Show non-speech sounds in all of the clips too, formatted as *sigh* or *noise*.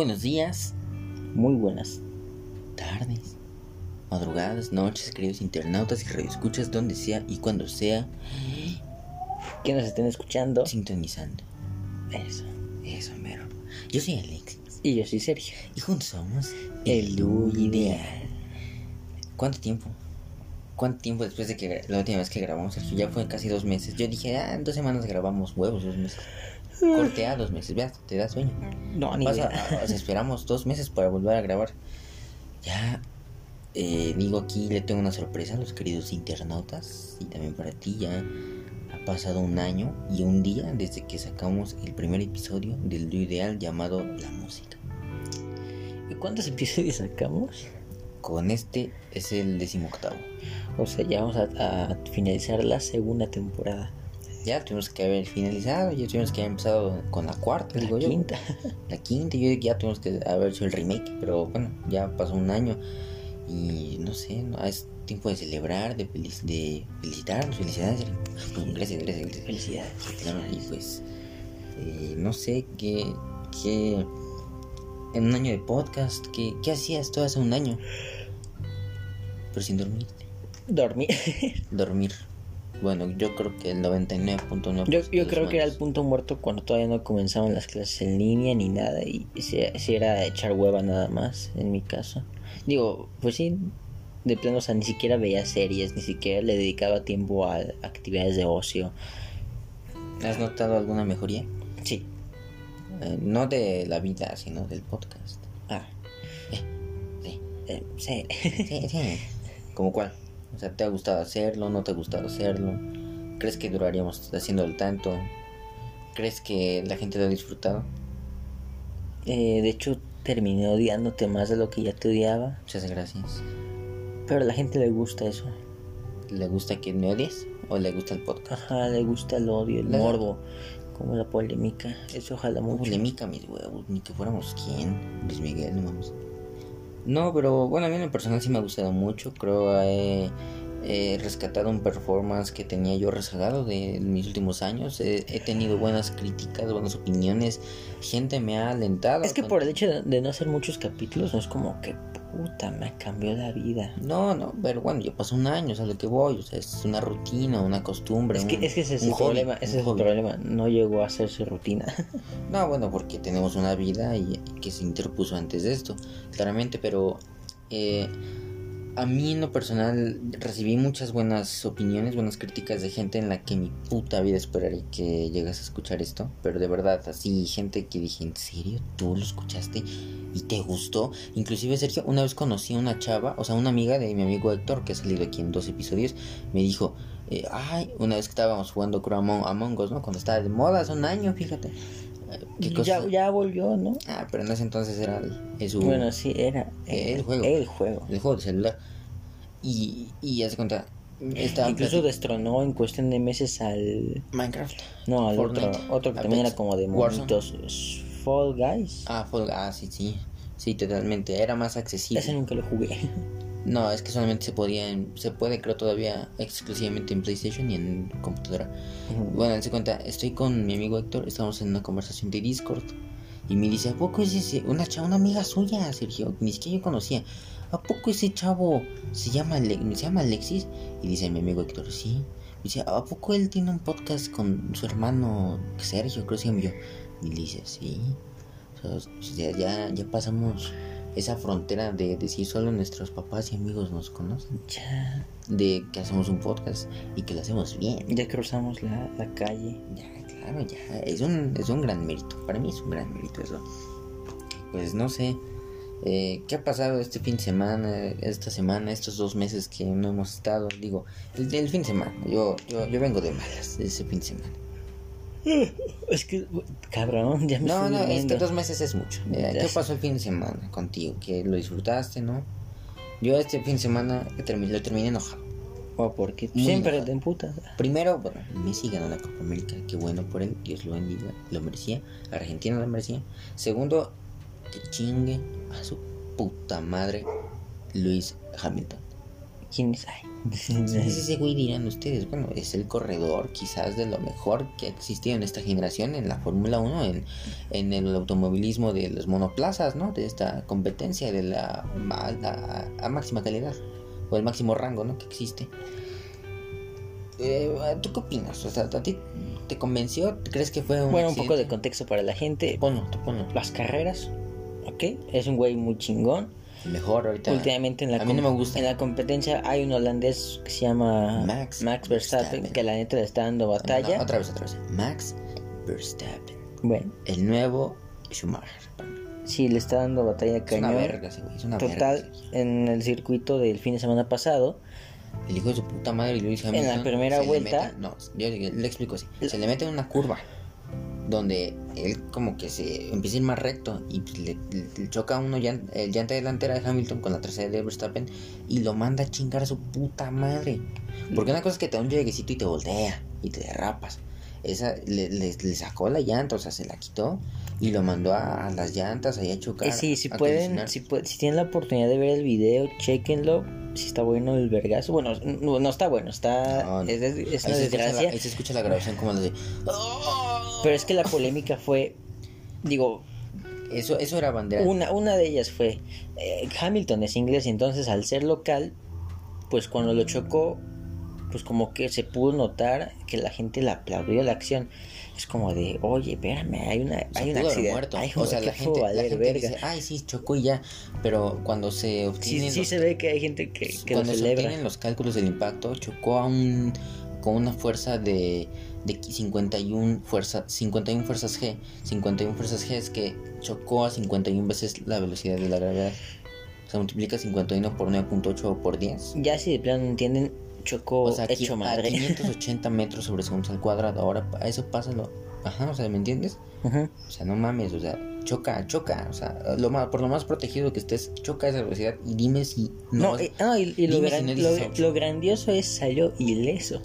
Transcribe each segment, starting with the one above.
buenos días, Muy buenas. tardes, madrugadas, noches, queridos internautas y radioescuchas, donde sea y cuando sea, Que nos estén escuchando. sintonizando. Eso. Eso, mero. Yo soy Alex Y yo soy Sergio. y juntos somos El Lu Ideal. ¿Cuánto tiempo? ¿Cuánto tiempo después de que la última vez que grabamos, Sergio? Ya fue casi dos meses. Yo dije, ah, en dos semanas grabamos huevos, dos meses. Corte a dos meses, veas, te da sueño. No, ni Pasa, idea. sea, esperamos dos meses para volver a grabar. Ya, eh, digo aquí, le tengo una sorpresa a los queridos internautas y también para ti. Ya ha pasado un año y un día desde que sacamos el primer episodio del Lo Ideal llamado La Música. ¿Y ¿Cuántos episodios sacamos? Con este es el decimoctavo. O sea, ya vamos a, a finalizar la segunda temporada. Ya tuvimos que haber finalizado, ya tuvimos que haber empezado con la cuarta, La digo yo. quinta. La quinta, yo ya tuvimos que haber hecho el remake, pero bueno, ya pasó un año y no sé, no, es tiempo de celebrar, de, felic- de felicitarnos, felicidades. *laughs* Gracias, gracias, gracias. Felicidades. Claro, y pues, eh, no sé qué, qué, en un año de podcast, ¿qué, qué hacías todo hace un año? Pero sin dormir. Dormí. *laughs* Dormir. Bueno, yo creo que el 99.9%. Yo, yo creo que era el punto muerto cuando todavía no comenzaban las clases en línea ni nada. Y si, si era echar hueva nada más, en mi caso. Digo, pues sí, de plano, o sea, ni siquiera veía series, ni siquiera le dedicaba tiempo a actividades de ocio. ¿Has notado alguna mejoría? Sí. Eh, no de la vida, sino del podcast. Ah, Sí. eh, sí. Sí, sí. *laughs* ¿Como cuál? O sea, ¿te ha gustado hacerlo? ¿No te ha gustado hacerlo? ¿Crees que duraríamos haciéndolo tanto? ¿Crees que la gente lo ha disfrutado? Eh, de hecho, terminé odiándote más de lo que ya te odiaba. Muchas gracias. Pero a la gente le gusta eso. ¿Le gusta que me odies? ¿O le gusta el podcast? Ajá, le gusta el odio, el La- morbo, como la polémica. Eso ojalá mucho. Polémica, mis huevos. Ni que fuéramos quién. Luis Miguel, no mames. No, pero bueno, a mí en lo personal sí me ha gustado mucho. Creo he, he rescatado un performance que tenía yo rezagado de mis últimos años. He, he tenido buenas críticas, buenas opiniones. Gente me ha alentado. Es que con- por el hecho de, de no hacer muchos capítulos, no es como que puta, me cambió la vida. No, no, pero bueno, ya pasó un año, o sea, lo que voy, o sea, es una rutina, una costumbre. Es que, un- es que ese es el hobby, problema, ese es el problema. No llegó a hacerse rutina. *laughs* No, bueno, porque tenemos una vida y, y que se interpuso antes de esto, claramente, pero eh, a mí en lo personal recibí muchas buenas opiniones, buenas críticas de gente en la que mi puta vida esperaría que llegas a escuchar esto, pero de verdad, así, gente que dije, ¿en serio? ¿Tú lo escuchaste y te gustó? Inclusive, Sergio, una vez conocí a una chava, o sea, una amiga de mi amigo Héctor, que ha salido aquí en dos episodios, me dijo, eh, ay, una vez que estábamos jugando Among, Among Us, ¿no? Cuando estaba de moda hace un año, fíjate. ¿Qué cosa? ya, ya volvió, ¿no? Ah, pero en ese entonces era el, el su- Bueno, sí, era Eh, el juego. El juego. el juego de celular. Y, y ya se cuenta, Incluso destronó en cuestión de meses al. Minecraft. No, al Fortnite, otro. Otro que también Apex, era como de monitos. Fall Guys. Ah, Fall- ah, sí, sí. Sí, totalmente. Era más accesible. Ese nunca lo jugué. No, es que solamente se podía, en- se puede creo todavía exclusivamente en PlayStation y en computadora. Bueno, se cuenta, estoy con mi amigo Héctor, estamos en una conversación de Discord y me dice, ¿a poco es ese, una chava, una amiga suya, Sergio, ni siquiera yo conocía, ¿a poco ese chavo se llama, Ale- se llama Alexis? Y dice mi amigo Héctor, sí. Me dice, ¿a poco él tiene un podcast con su hermano Sergio, creo que se llama yo? Y le dice, sí. O sea, ya, ya pasamos esa frontera de decir solo nuestros papás y amigos nos conocen, Ya. de que hacemos un podcast y que lo hacemos bien. Ya cruzamos la, la calle. Ya, claro, ya. Es un, es un gran mérito. Para mí es un gran mérito eso. Pues no sé. eh, ¿Qué ha pasado este fin de semana? Esta semana, estos dos meses que no hemos estado. Digo, el, el fin de semana. Yo, yo, yo vengo de malas de ese fin de semana. *laughs* Es que, cabrón, ya me No, no, es que dos meses es mucho. ¿Qué pasó el fin de semana contigo? Que lo disfrutaste, ¿no? Yo este fin de semana termi- lo terminé enojado. O porque Muy siempre enojado. te emputas. Primero, bueno, Messi ganó la Copa América, qué bueno por él, Dios lo bendiga, lo merecía, Argentina lo merecía. Segundo, que chingue a su puta madre Luis Hamilton. ¿Quién es? Ay. ¿Quién es ese güey dirán ustedes? Bueno, es el corredor quizás de lo mejor que ha existido en esta generación en la Fórmula 1, en, en el automovilismo de los monoplazas, ¿no? De esta competencia de la a, a máxima calidad o el máximo rango, ¿no? Que existe. Eh, ¿Tú qué opinas? O sea, ¿a ti te convenció? ¿Crees que fue un Bueno, un poco de contexto para la gente. Ponlo, tú ponlo. Las carreras, ¿ok? Es un güey muy chingón. El mejor ahorita. Últimamente en la, a mí no me gusta. en la competencia hay un holandés que se llama Max Verstappen, Verstappen. que la neta le está dando No, no, batalla. otra vez, otra vez. Max Verstappen. Bueno, El nuevo Schumacher. sí, le está dando batalla Es una cañón. verga. Es una verga. Total, ese güey. en el circuito del fin de semana pasado, El hijo de su puta madre En Hamilton. la primera vuelta- mete- no, yo le explico así. Se le mete en una curva donde él como que se empieza a ir más recto y pues, le, le- le choca uno el llanta delantera de Hamilton con la trasera de Verstappen y lo manda a chingar a su puta madre. Porque una cosa es que te da un lleguecito y te voltea y te derrapas. Esa le, le- le sacó la llanta, o sea, se la quitó y lo mandó a, a las llantas ahí a chocar. Sí, si pueden, si, si tienen la oportunidad de ver el video, chequenlo. Si está bueno el vergazo. Bueno, no, no está bueno, está. No, es, des- es Ahí una la, desgracia. ahí se escucha la grabación como la de... Pero es que la polémica fue. Digo, Eso, eso era bandera. una, una de ellas fue. eh, Hamilton es inglés, entonces al ser local, pues cuando lo chocó, pues como que se pudo notar que la gente le aplaudió la acción. Es como de, oye, espérame, hay una, Se hay un accidente. muerto. Hay o sea, la gente, la gente verga. dice, ay, sí, chocó y ya. Pero cuando se Sí, obtienen, sí los, se ve que hay gente que, que lo cuando se celebra. obtienen los cálculos del impacto, chocó a un con una fuerza de, de 51, fuerza, 51 fuerzas G. 51 fuerzas G es que chocó a 51 veces la velocidad de la gravedad. O sea, multiplica 51 por 9.8 o por 10. Ya si de plano no entienden, chocó O sea, aquí, hecho a madre. 580 metros sobre segundos al cuadrado. Ahora, eso pásalo. Ajá, o sea, ¿me entiendes? Ujú. O sea, no mames, o sea, choca, choca, o sea, lo más, por lo más protegido que estés, choca a esa velocidad y dime si No, no. eh, no, y, y lo, si gran- no lo- lo grandioso es salió ileso.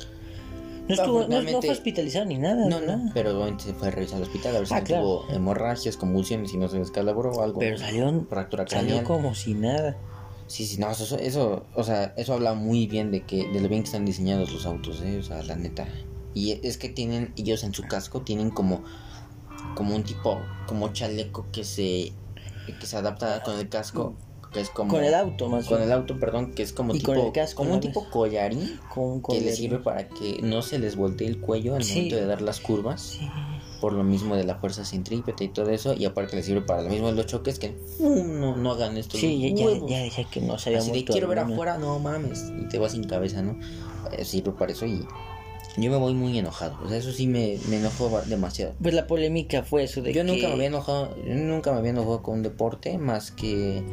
No, estuvo, no, fue hospitalizado ni nada. no, no, pero obviamente se fue a revisar al hospital a ver si Ah, claro. tuvo hemorragias, convulsiones y no se descalabró o algo. Pero salió, fractura salió como si nada. Sí, sí, no, eso, eso, o sea, eso habla muy bien de que, de lo bien que están diseñados los autos, eh, o sea, la neta. Y es que tienen, ellos en su casco tienen como, como un tipo, como chaleco que se, que se adapta con el casco, que es como... Con el auto, más Con bien. el auto, perdón, que es como Y tipo, con el casco, como un tipo collarín Con, con que le el- sirve para que no se les voltee el cuello al Sí. momento de dar las curvas, Sí. Por lo mismo de la fuerza centrípeta y todo eso, y aparte le sirve para lo mismo de los choques que no, no hagan esto. Sí, ya, ya, ya decía que no sabía Así de quiero ver afuera, no mames, y te vas sin cabeza, ¿no? Eh, sirve para eso y yo me voy muy enojado, o sea, eso sí me, me enojó demasiado. Pues la polémica fue eso de Yo que... nunca me había enojado, yo nunca me había enojado con un deporte más que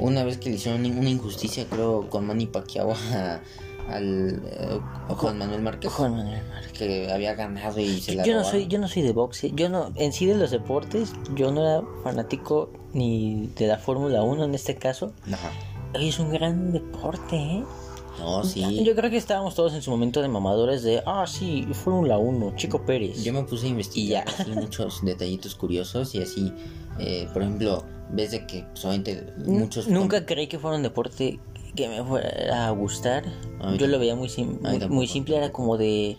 una vez que le hicieron una injusticia, creo, con Manny Pacquiao a- al eh, Juan Manuel Márquez, Juan Manuel Márquez. que había ganado y se la Yo no soy, yo no soy de boxe, yo no, en sí de los deportes, yo no era fanático ni de la Fórmula 1 en este caso. Ajá. Hoy es un gran deporte, ¿eh? No, sí. Yo creo que estábamos todos en su momento de mamadores de, ah, sí, Fórmula 1, Chico Pérez. Yo me puse a investigar así muchos *laughs* detallitos curiosos y así, eh, por ejemplo, ves de que solamente muchos... Nunca creí que fuera un deporte que me fuera a gustar. A Yo lo veía muy, sim- A muy, simple, era como de,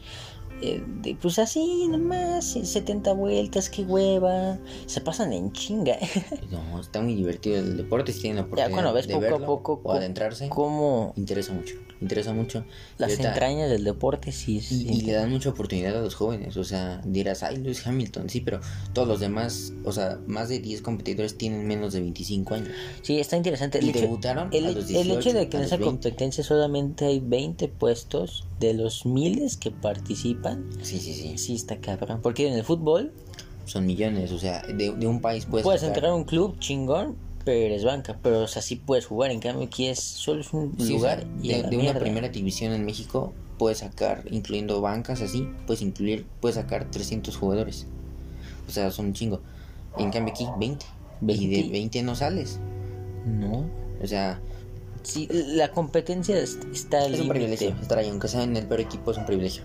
eh, de, pues así, nomás, eh, 70 vueltas, qué hueva. Se pasan en chinga. *laughs* No, está muy divertido el deporte, si tienen la ya oportunidad cuando ves de poco a verlo poco o co- adentrarse, cómo interesa mucho, interesa mucho. Y las ahorita- entrañas del deporte sí, Y, sí. y le dan mucha oportunidad a los jóvenes, o sea, dirás, ay, Lewis Hamilton, sí, pero todos los demás, o sea, más de 10 competidores tienen menos de 25 años. Sí, está interesante. Y El hecho, debutaron el, a los el hecho 18, de que en esa 20. competencia solamente hay 20 puestos de los miles que participan, Sí, sí, sí, sí está cabrón. Porque en el fútbol son millones, o sea, de, de un país puedes... puedes entrar a un club chingón, pero eres banca. Pero o sea, sí puedes jugar. En cambio, aquí es solo es un Sí, o lugar sea, y a de, una primera división en México puedes sacar, incluyendo bancas así, puedes incluir, puedes sacar 300 jugadores. O sea, son un chingo. Y en cambio aquí, 20. Y de 20. 20 no sales. No. O sea, Sí, la competencia es- está es un límite. privilegio estar ahí, aunque sea en el peor equipo, es un privilegio.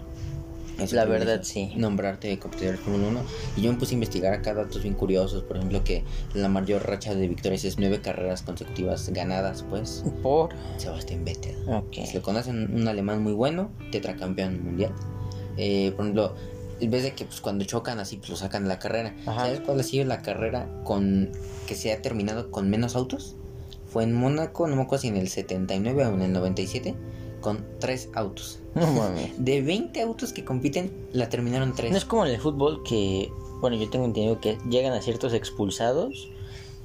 Es un La verdad, sí. Nombrarte competidor Fórmula 1. Y yo me puse a investigar acá datos bien curiosos. Por ejemplo, que la mayor racha de victorias es nueve carreras consecutivas ganadas, pues. Por. Sebastián Vettel. Ok. Se le conocen un alemán muy bueno, tetracampeón mundial. Eh, por ejemplo, en vez de que pues, cuando chocan así, pues lo sacan de la carrera. Ajá. ¿Sabes cuál ha sido la carrera con que se ha terminado con menos autos? Fue en Mónaco, no me acuerdo si en el 79 o en el 97, con tres autos. No mames. *laughs* De 20 autos que compiten, la terminaron tres. No es como en el fútbol que, bueno, yo tengo entendido que llegan a ciertos expulsados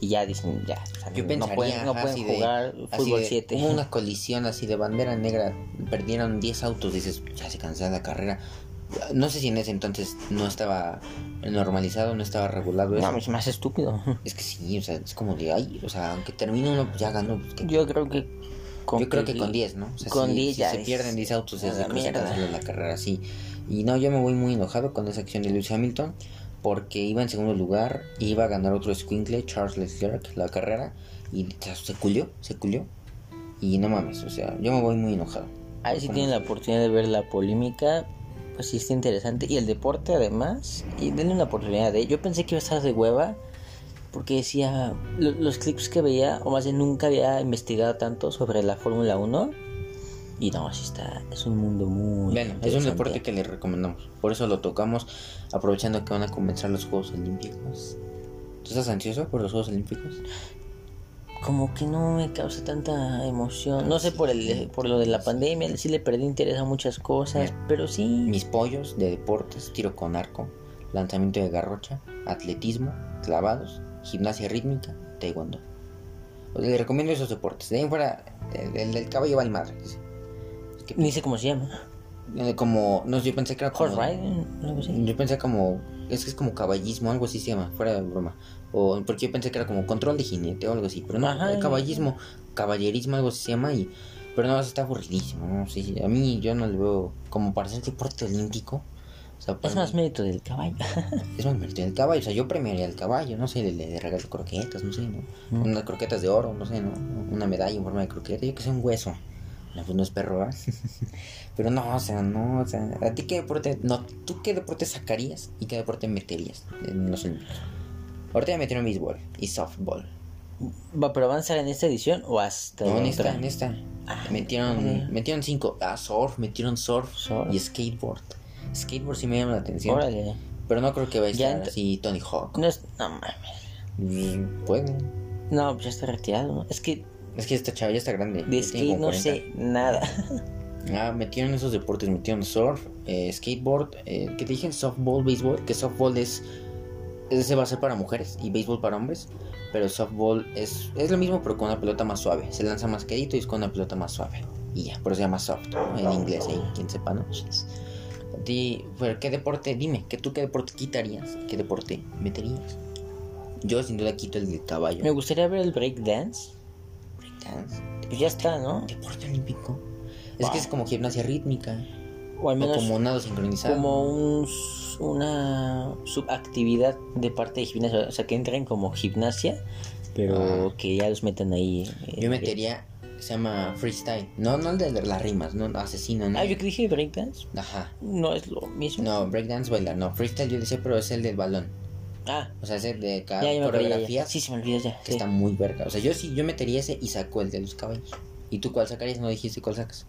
y ya dicen, ya, o sea, Yo no pensaría, pueden, no pueden de- jugar así fútbol de, 7. Hubo una *laughs* colisión así de bandera negra, perdieron 10 autos, dices, ya se cansó la carrera. No sé si en ese entonces no estaba normalizado, no estaba regulado eso. No, es más estúpido. Es que sí, o sea, es como de, ay, o sea, aunque termine uno, pues ya ganó. pues, Yo creo que con, yo creo que con 10, ¿no? O sea, con si, 10 si ya se es pierden 10 autos, a es de la que se mierda. cancela la carrera, sí. Y no, yo me voy muy enojado con esa acción de Lewis Hamilton, porque iba en segundo lugar, iba a ganar otro Squinkle, Charles Leclerc, la carrera, y se culió, se culió. Y no mames, o sea, yo me voy muy enojado. Ahí sí tienen la oportunidad de ver la polémica, pues sí está interesante. Y el deporte además, y denle una oportunidad de... Yo pensé que iba a estar de hueva, porque decía, lo- los clips que veía, o más bien nunca había investigado tanto sobre la Fórmula 1. Y no, sí está, es un mundo muy... Bueno, es un deporte que les recomendamos. Por eso lo tocamos, aprovechando que van a comenzar los Juegos Olímpicos. ¿Tú estás ansioso por los Juegos Olímpicos? Como que no me causa tanta emoción. No sé por el por lo de la pandemia, sí le perdí interés a muchas cosas, pero sí. Mis pollos de deportes, tiro con arco, lanzamiento de garrocha, atletismo, clavados, gimnasia rítmica, taekwondo. O sea, les recomiendo esos deportes. De ahí fuera, el, el del caballo vale madre. dice. Es que, Ni sé cómo se llama. eh, como, no sé, yo pensé que era como... Horse riding, algo así. Yo pensé como, es que es como caballismo, algo así se llama, fuera de broma. O porque yo pensé que era como control de jinete o algo así, pero no, Ajá. el caballismo, caballerismo, algo así se llama y... Pero no, está aburridísimo, ¿no? Sí, sí, a mí yo no le veo como para ser deporte olímpico. O sea, para Es más mí- mérito del caballo. es más mérito del caballo, o sea, yo premiaría al caballo, no sé, le, le regalo croquetas, no sé, ¿no? Mm. Unas croquetas de oro, no sé, ¿no? Una medalla en forma de croqueta, yo que sé, un hueso. No, pues no es perro, ¿verdad? *laughs* Pero no, o sea, no, o sea, ¿a ti qué deporte, no, tú qué deporte sacarías y qué deporte meterías en los Olímpicos? Ahorita ya metieron béisbol y softball. Va, pero avanzar en esta edición o hasta No, en esta, en esta. Ah, metieron, metieron cinco. Ah, surf, metieron surf, Surf. y skateboard. Skateboard sí me llama la atención. Órale. Pero no creo que vaya a estar así Tony Hawk. No es. No mames. Puede. No, pues ya está retirado. Es que Es que esta chava ya está grande. de skate no 40. sé nada. Ah, metieron esos deportes, metieron surf, eh, skateboard, eh, ¿qué te dije? Softball, béisbol, que softball es, ese va a ser para mujeres y béisbol para hombres, pero softball es, es lo mismo pero con una pelota más suave, se lanza más quedito y es con una pelota más suave y ya, por eso se llama soft, ¿no? en inglés ahí, quien sepa, ¿no? Ti, pero, ¿qué deporte? Dime, ¿que tú qué deporte quitarías? ¿Qué deporte meterías? Yo sin duda quito el de caballo. Me gustaría ver el breakdance. Breakdance, Pues ya está, ¿no? deporte olímpico. Es Wow. que es como gimnasia rítmica. O al O menos como nado sincronizado. como un, una subactividad de parte de gimnasia. O sea, que entren como gimnasia, pero Ah. que ya los metan ahí. eh, Yo metería, se llama freestyle. No, no el de las rimas, no, no, asesino, no. Ah, yo que dije breakdance. Ajá. No es lo mismo. No, breakdance bailar, no. Freestyle yo decía, pero es el del balón. Ah, O sea, ese de ca- ya, coreografías Sí, se me olvidó ya. que sí. está muy verga. O sea, yo sí, yo metería ese y saco el de los caballos. ¿Y tú cuál sacarías? No dijiste cuál sacas.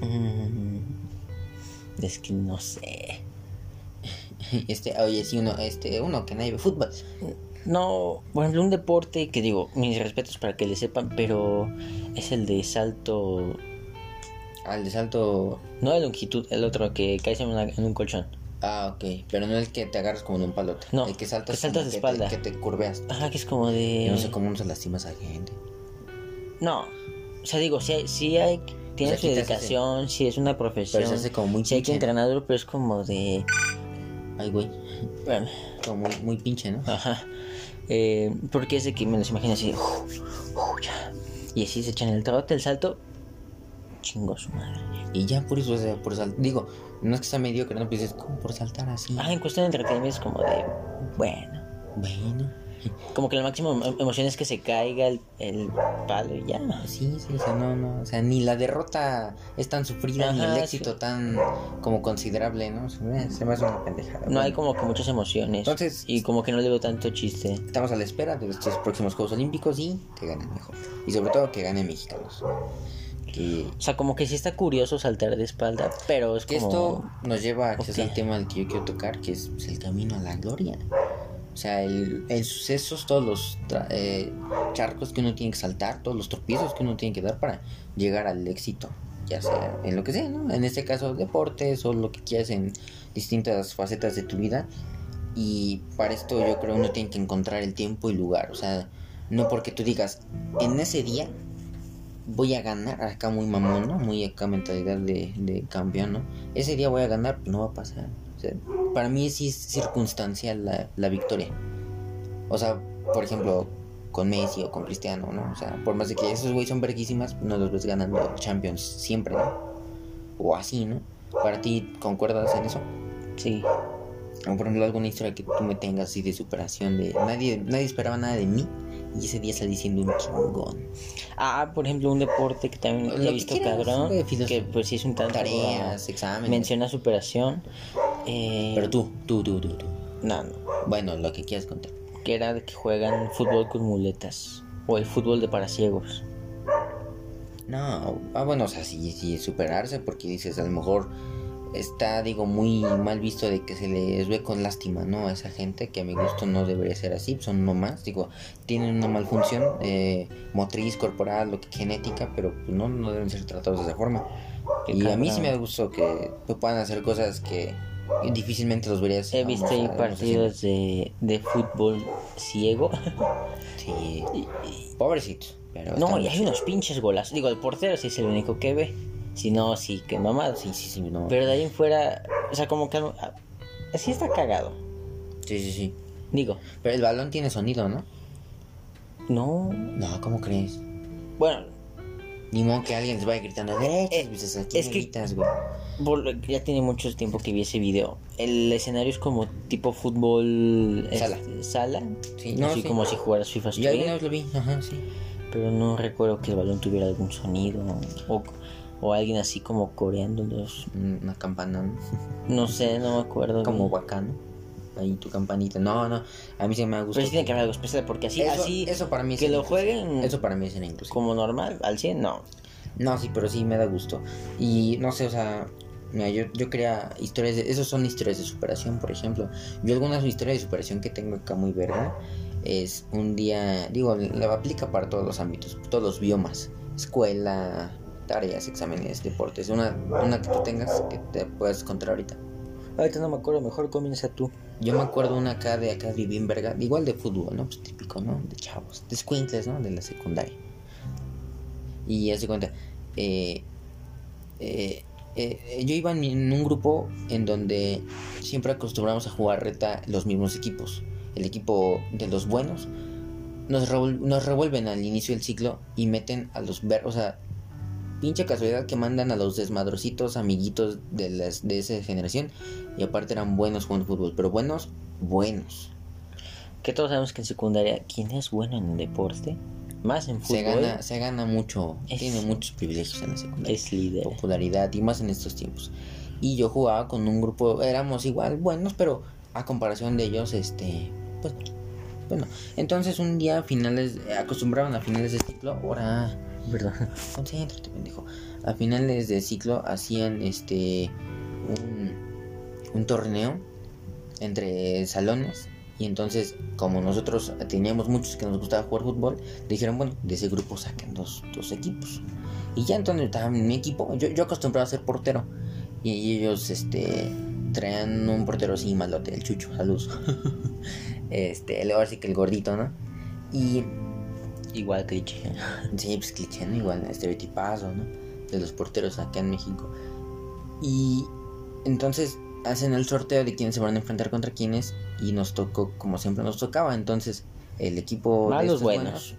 Mm, es que no sé. *laughs* Este, oye, sí, uno, este, uno que nadie ve fútbol. No, por ejemplo, un deporte que digo, mis respetos para que le sepan, pero es el de salto. Al de salto. No de longitud, el otro que caes en, una- en un colchón. Ah, ok. Pero no el que te agarras como en un palote. No, El que saltas, que saltas de te- espalda. que te curveas. Ajá, que es como de. Yo no sé cómo no se lastimas a la gente. No, o sea, digo, si hay, si hay tiene O sea, su dedicación, si es una profesión, Pero se hace como muy si hay que entrenador, pero es como de. Ay, güey. Bueno, Como muy, muy pinche, ¿no? ajá. Eh, porque es de que me los imagino así. ya. Y así se echan el trote, el salto. Chingo su madre. Y ya por eso, o sea, por saltar. Digo, no es que sea mediocre, no, pues es como por saltar así. Ah, en cuestión de entretenimiento es como de. Bueno. Bueno. Como que la máxima em- emoción es que se caiga el, el palo y ya. Sí, sí, o sea, no, no, o sea, ni la derrota es tan sufrida, ni el éxito sí. tan como considerable, ¿no? Se me, se me hace una pendejada. No hay como que muchas emociones. Entonces- y como que no le veo tanto chiste. Estamos a la espera de estos próximos Juegos Olímpicos y que ganen mejor. Y sobre todo que ganen mexicanos. Que, O sea, como que sí está curioso saltar de espalda, pero es que como... esto nos lleva a que es Ok. el tema al que yo quiero tocar, que es pues, el camino a la gloria. O sea, el, el sucesos, todos los eh, charcos que uno tiene que saltar, todos los tropiezos que uno tiene que dar para llegar al éxito. Ya sea en lo que sea, ¿no? En este caso, deportes o lo que quieras en distintas facetas de tu vida. Y para esto yo creo uno tiene que encontrar el tiempo y lugar. O sea, no porque tú digas, en ese día voy a ganar, acá muy mamón, ¿no? Muy acá mentalidad de, de campeón, ¿no? Ese día voy a ganar, no va a pasar. Para mí sí es circunstancial la, la victoria. O sea, por ejemplo, con Messi o con Cristiano, ¿no? O sea, por más de que esos güeyes son verguísimas, no los ves ganando Champions siempre, ¿no? O así, ¿no? Para ti, ¿concuerdas en eso? Sí. O por ejemplo, alguna historia que tú me tengas así de superación, de nadie, nadie esperaba nada de mí y ese día salí siendo un chingón. Ah, por ejemplo, un deporte que también Lo he que visto quieras, cabrón, que pues sí es un tanto... Tareas, exámenes. Menciona superación. Eh, Pero tú, tú, tú, tú, tú. No, no. Bueno, lo que quieras contar. Que era de que juegan fútbol con muletas. O el fútbol de para ciegos. No, ah, bueno, o sea, sí, sí, superarse, porque dices, a lo mejor está, digo, muy mal visto de que se les ve con lástima, ¿no? A esa gente, que a mi gusto no debería ser así, son no más, digo, tienen una malfunción eh, motriz, corporal, lo que genética, pero pues, no, no deben ser tratados de esa forma. Qué y a mí sí me gustó que pues, puedan hacer cosas que difícilmente los verías. He visto ahí vamos, partidos de, de fútbol ciego. *laughs* Sí, pobrecitos. Pero No, y hay unos pinches golas. Digo, el portero sí es el único que ve. Si no, sí, que mamado. Sí, sí, sí, no. Pero de ahí en fuera, o sea, como que ah, sí está cagado. Sí, sí, sí. Digo, Pero el balón tiene sonido, ¿no? no. No, ¿cómo crees? Bueno, Ni modo que alguien les vaya gritando derechas, Eh, aquí es me que- gritas, güey. Ya tiene mucho tiempo que vi ese video. El escenario es como tipo fútbol Sala. sala. Sí, no, así sí. como si jugaras FIFA Yo alguna Street. vez lo vi, ajá, sí. Pero no recuerdo que el balón tuviera algún sonido. O, o alguien así como coreando los. Una campana, ¿no? No sé, no me acuerdo. como bacano. Ahí tu campanita. No, no, a mí se me ha gustado. Pero sí tiene que haber algo especial porque así, eso, así eso para mí es que lo jueguen Eso para mí es ser inclusivo. como normal, al 100, no. No, sí, pero sí me da gusto. Y no sé, o sea, mira, yo, yo quería historias de. Esos son historias de superación, por ejemplo. Yo algunas historias de superación que tengo acá muy verga es un día. Digo, la aplica para todos los ámbitos, todos los biomas: escuela, tareas, exámenes, deportes. Una, una que tú tengas que te puedas contar ahorita. Ahorita no me acuerdo, mejor comienza tú. Yo me acuerdo una acá de acá viví en verga, igual de fútbol, ¿no? Pues típico, ¿no? De chavos, de squinkles, ¿no? De la secundaria. Y hace cuenta, eh, eh, eh, yo iba en, un grupo en donde siempre acostumbramos a jugar reta los mismos equipos. El equipo de los buenos nos, nos revuelven al inicio del ciclo y meten a los ver, o sea, pinche casualidad que mandan a los desmadrositos amiguitos de las de esa generación y aparte eran buenos jugando fútbol, pero buenos, buenos. Que todos sabemos que en secundaria, ¿quién es bueno en el deporte? Más en fútbol. Se gana, se gana mucho, Es- tiene muchos privilegios en la secundaria. Es líder. popularidad y más en estos tiempos. Y yo jugaba con un grupo, éramos igual buenos, pero a comparación de ellos, este, pues, bueno. Entonces un día a finales, acostumbraban a finales de ciclo, ahora, Perdón. concéntrate, pendejo. A finales de ciclo hacían, este, un, un torneo entre salones. Y entonces, como nosotros teníamos muchos que nos gustaba jugar fútbol, dijeron, bueno, de ese grupo saquen dos, dos equipos. Y ya entonces estaba en mi equipo, yo, yo acostumbraba a ser portero. Y ellos, este, traían un portero así malote, el chucho, saludos. *laughs* este, el- ahora sí que el gordito, ¿no? Y Igual cliché. Sí, pues cliché, ¿no? Igual, estereotipazo, ¿no? De los porteros acá en México. Y entonces hacen el sorteo de quiénes se van a enfrentar contra quiénes. Y nos tocó, como siempre nos tocaba. Entonces, el equipo de Malos estos buenos.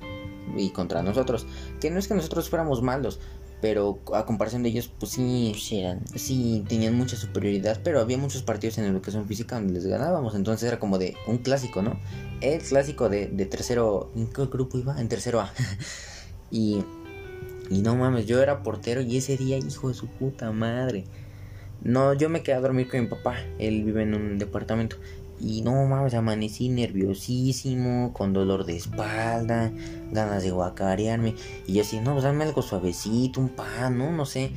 y contra nosotros. Que no es que nosotros fuéramos malos, Pero a comparación de ellos, pues sí, Sí, eran. sí tenían mucha superioridad, pero había muchos partidos en educación física donde les ganábamos, entonces era como de un clásico, ¿no? El clásico de, de tercero, ¿en qué grupo iba? En tercero A. *laughs* y, y no mames, yo era portero y ese día, hijo de su puta madre. No, yo me quedé a dormir con mi papá, él vive en un departamento. Y no mames, amanecí nerviosísimo, con dolor de espalda, ganas de guacarearme. Y yo así, no, pues dame algo suavecito, un pan, ¿no? No sé.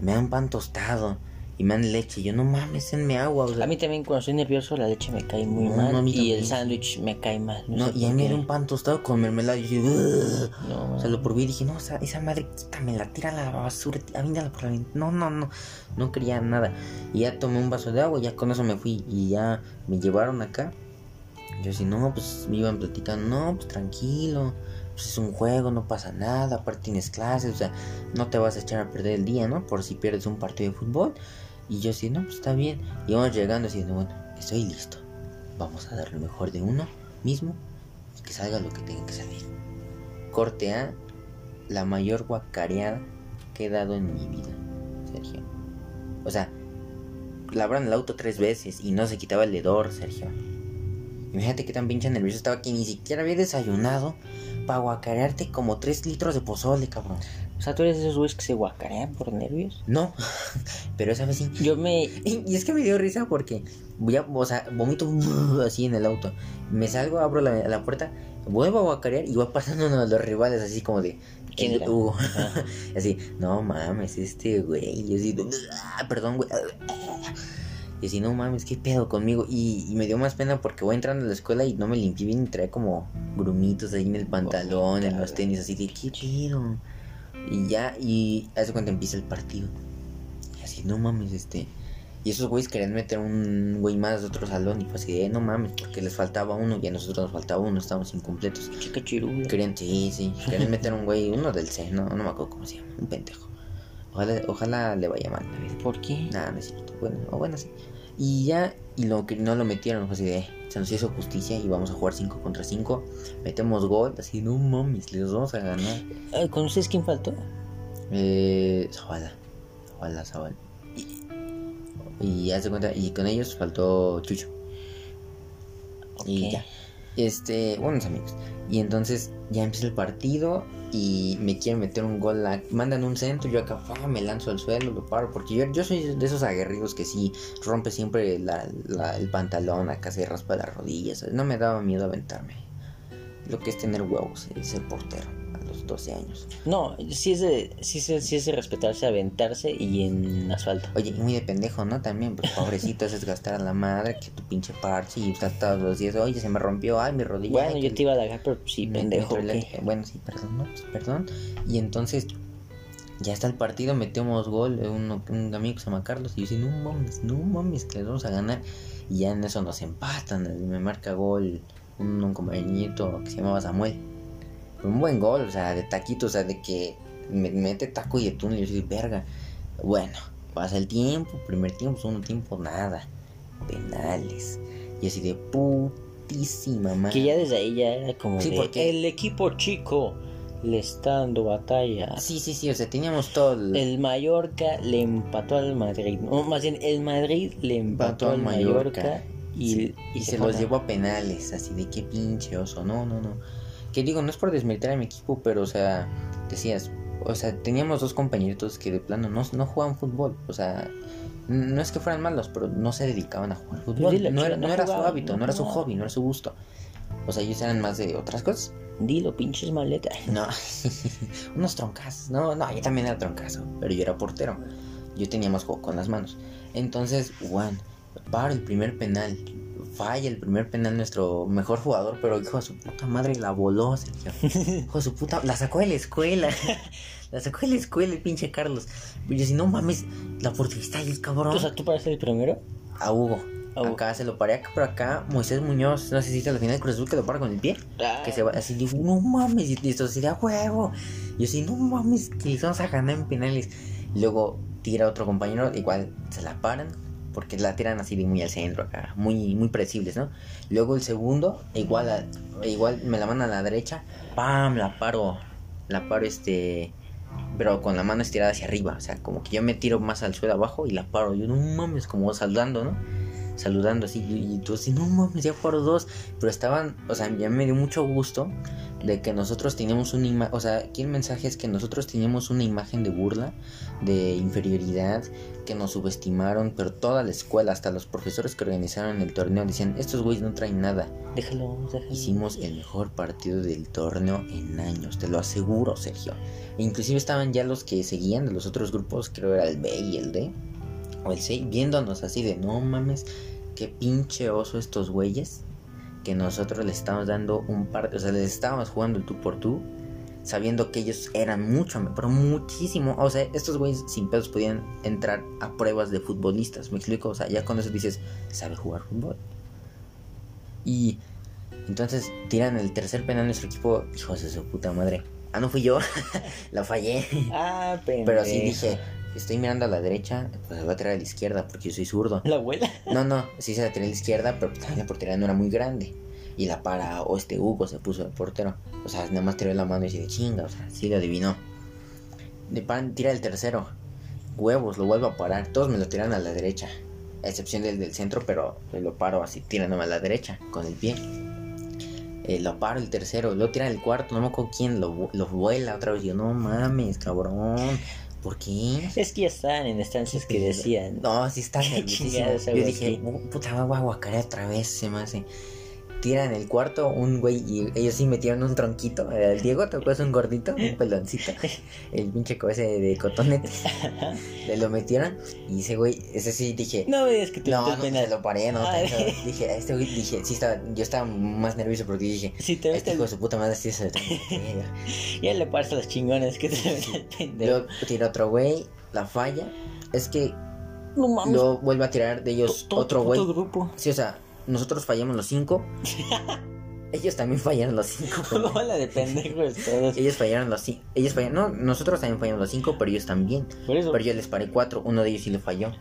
Me dan pan tostado y me dan leche. Yo, no mames, denme agua. o sea, A mí también cuando estoy nervioso la leche me cae muy No, mal no, y el sándwich me cae mal. no, y a mí era un pan tostado con mermelada. Y yo. No, o sea, lo probé y dije, no, esa, esa madre quítamela, tírala a la basura, avínala por la. No, no, no, no quería nada. Y ya tomé un vaso de agua, ya con eso me fui. Y ya me llevaron acá. Yo así, no, pues me iban platicando, no, pues tranquilo. Pues es un juego, no pasa nada, aparte tienes clases, o sea, no te vas a echar a perder el día, ¿no? Por si pierdes un partido de fútbol. Y yo así, no, pues está bien. Y vamos llegando así, bueno, estoy listo. Vamos a dar lo mejor de uno mismo y que salga lo que tenga que salir. Corte A, la mayor guacareada que he dado en mi vida, Sergio. O sea, labran el auto tres veces y no se quitaba el hedor, Sergio. Imagínate qué tan pinche nervioso estaba que ni siquiera había desayunado para guacarearte como tres litros de pozole, cabrón. O sea, tú eres de esos güeyes que se guacarean por nervios. No, *laughs* pero esa vez sí. Yo me. Y, es que me dio risa porque voy a, o sea, vomito así en el auto. Me salgo, abro la, la puerta, vuelvo a guacarear y va pasando uno de los rivales así como de... ¿Quién era? Hugo. *laughs* Así, no mames, este güey. Y así, "Ah, perdón, güey. Y así, no mames, qué pedo conmigo. Y, y me dio más pena porque voy entrando a la escuela y no me limpié bien y traía como grumitos ahí en el pantalón, en los tenis, así de, qué pedo. Y ya, y hace cuando empieza el partido. Y así, no mames, este. Y esos güeyes querían meter un güey más de otro salón. Y fue así, de, "Eh, no mames, porque les faltaba uno y a nosotros nos faltaba uno, estábamos incompletos. Chica chirula. Querían, sí, sí, querían meter un güey, uno del C, no, no me acuerdo cómo se llama, un pendejo. Ojalá, ojalá le vaya mal. ¿Por qué? Nada, no es cierto. Bueno, o bueno, sí. Y ya, y lo que no lo metieron, así de, se nos hizo justicia y vamos a jugar 5 contra 5. Metemos gol, así, no mames, les vamos a ganar. Ay, ¿Con ustedes quién faltó? Eh, Zavala, Zavala, Zavala. Y, y haz de cuenta, y con ellos faltó Chucho. Y Ok. ya. Este, buenos amigos. Y entonces ya empieza el partido y me quieren meter un gol. mandan un centro, yo acá ¡fua! me lanzo al suelo, lo paro. Porque yo, yo soy de esos aguerridos que sí rompe siempre el pantalón, acá se raspa las rodillas. No me daba miedo aventarme. Lo que es tener huevos, es ser portero los 12 años. No, sí es de, sí, es- sí es de respetarse, aventarse y en asfalto. Oye, y muy de pendejo, ¿no? También, pues pobrecito, *laughs* es desgastar a la madre, que tu pinche parche y está todos los días, oye, se me rompió, ay, mi rodilla. Bueno, ay, yo que- te iba a dar, pero sí, me- pendejo. Bueno, sí, perdón, no, pues, perdón. Y entonces, ya está el partido, metemos gol, eh, uno- un amigo que se llama Carlos, y yo decía, no mames, no mames, que les vamos a ganar. Y ya en eso nos empatan, me marca gol un, un compañerito que se llamaba Samuel. Un buen gol, o sea, de taquito, o sea, de que me mete taco y de túnel, y yo soy verga. Bueno, pasa el tiempo, primer tiempo, segundo tiempo, nada. Penales. Y así de putísima madre. Que ya desde ahí ya era como Sí, de, porque- el equipo chico le está dando batalla. Sí, sí, sí, o sea, teníamos todo el... El Mallorca le empató al Madrid. No, más bien, el Madrid le empató al Mallorca, y, Sí, y se, fue los llevó a penales, así de qué pinche oso, no, no, no. Que digo, no es por desmilitar a mi equipo, pero o sea, decías, o sea, teníamos dos compañeritos que de plano no, no jugaban fútbol, o sea, no es que fueran malos, pero no se dedicaban a jugar fútbol. No era, no no era su hábito, no no era su hobby, no era su gusto. O sea, ellos eran más de otras cosas. Dilo, pinches maletas. *laughs* No, *laughs* unos troncazos. No, no, yo también era troncazo, pero yo era portero. Yo tenía más juego con las manos. Entonces, Juan, para el primer penal. Falla el primer penal nuestro mejor jugador, pero hijo de su puta madre la voló, Sergio. *laughs* Hijo de su puta, la sacó de la escuela. *laughs* La sacó de la escuela el pinche Carlos. Y yo si no mames, la porterista ahí, cabrón. O sea, ¿tú paraste el primero? A Hugo. A Hugo. Acá se lo paré acá, pero acá Moisés Muñoz, no sé si la final de Cruz Azul que lo para con el pie que se va así, digo, no mames, y esto así de a huevo. Y yo así, no mames, que les vamos a ganar en penales. Y luego tira otro compañero, igual se la paran, porque la tiran así de muy al centro acá, muy, muy predecibles, ¿no? Luego el segundo, igual, igual me la mandan a la derecha, pam, la paro, la paro este, pero con la mano estirada hacia arriba. O sea, como que yo me tiro más al suelo abajo y la paro. Yo no mames, como saludando, ¿no? Saludando así. Y tú así, no mames, ya paro dos. Pero estaban, o sea, ya me dio mucho gusto de que nosotros teníamos una imagen. O sea, aquí mensaje es que nosotros teníamos una imagen de burla, de inferioridad, que nos subestimaron. Pero toda la escuela, hasta los profesores que organizaron el torneo, decían: Estos güeyes no traen nada. Déjalo, déjalo. Hicimos el mejor partido del torneo en años, te lo aseguro, Sergio. E inclusive estaban ya los que seguían de los otros grupos, creo era el B y el D, o el C, viéndonos así de no mames, qué pinche oso estos güeyes, que nosotros les estamos dando un par, o sea, les estábamos jugando el tú por tú, sabiendo que ellos eran mucho, pero muchísimo, o sea, estos güeyes sin pedos podían entrar a pruebas de futbolistas, me explico, o sea, ya con eso dices, sabe jugar fútbol. Y entonces tiran el tercer penal a nuestro equipo, hijos de su puta madre. Ah, no fui yo, *laughs* la fallé. Ah, Pero sí dije, estoy mirando a la derecha, pues la voy a tirar a la izquierda porque yo soy zurdo. ¿La abuela? No, no, sí se la tiré a la izquierda, pero también la portería no era muy grande. Y la para, o este Hugo se puso el portero. O sea, nada más tiré la mano y de chinga, o sea, sí lo adivinó. De pan, tira el tercero. Huevos, lo vuelvo a parar. Todos me lo tiran a la derecha. A excepción del del centro, pero lo paro así, tirándome a la derecha, con el pie. Eh, lo paro el tercero, luego tiran el cuarto, no me acuerdo quién, lo, lo vuela otra vez. Yo, no mames, cabrón. ¿Por qué? Es que ya estaban en estancias que decían. No, sí está Qué nerviosísimo. chingados Yo dije, aquí. "Oh, puta, voy a guacarear otra vez, se me hace. Tiran el cuarto, un güey, y ellos sí metieron un tronquito. El Diego tocó es un gordito, un *laughs* peloncito. El pinche cabeza de, cotonete. *laughs* Le lo metieron, y ese güey, ese sí dije. No digas que te No, no, se lo paré, no. Ay. tanto. Dije, a este güey, dije, sí estaba, yo estaba más nervioso porque dije, Si te este hijo de su puta madre sí se lo *laughs* ver". Ya le paras a las chingones que te pendejo. Luego tira otro güey, la falla. Es que No mames. luego vuelve a tirar de ellos todo otro güey. Sí, o sea, nosotros fallamos los cinco. *laughs* ellos también fallaron los cinco. *laughs* Bola de pendejos todos. ellos fallaron los cinco. Ellos fallaron. No, nosotros también fallamos los cinco, pero ellos también. Por eso. Pero yo les paré cuatro. Uno de ellos sí le falló.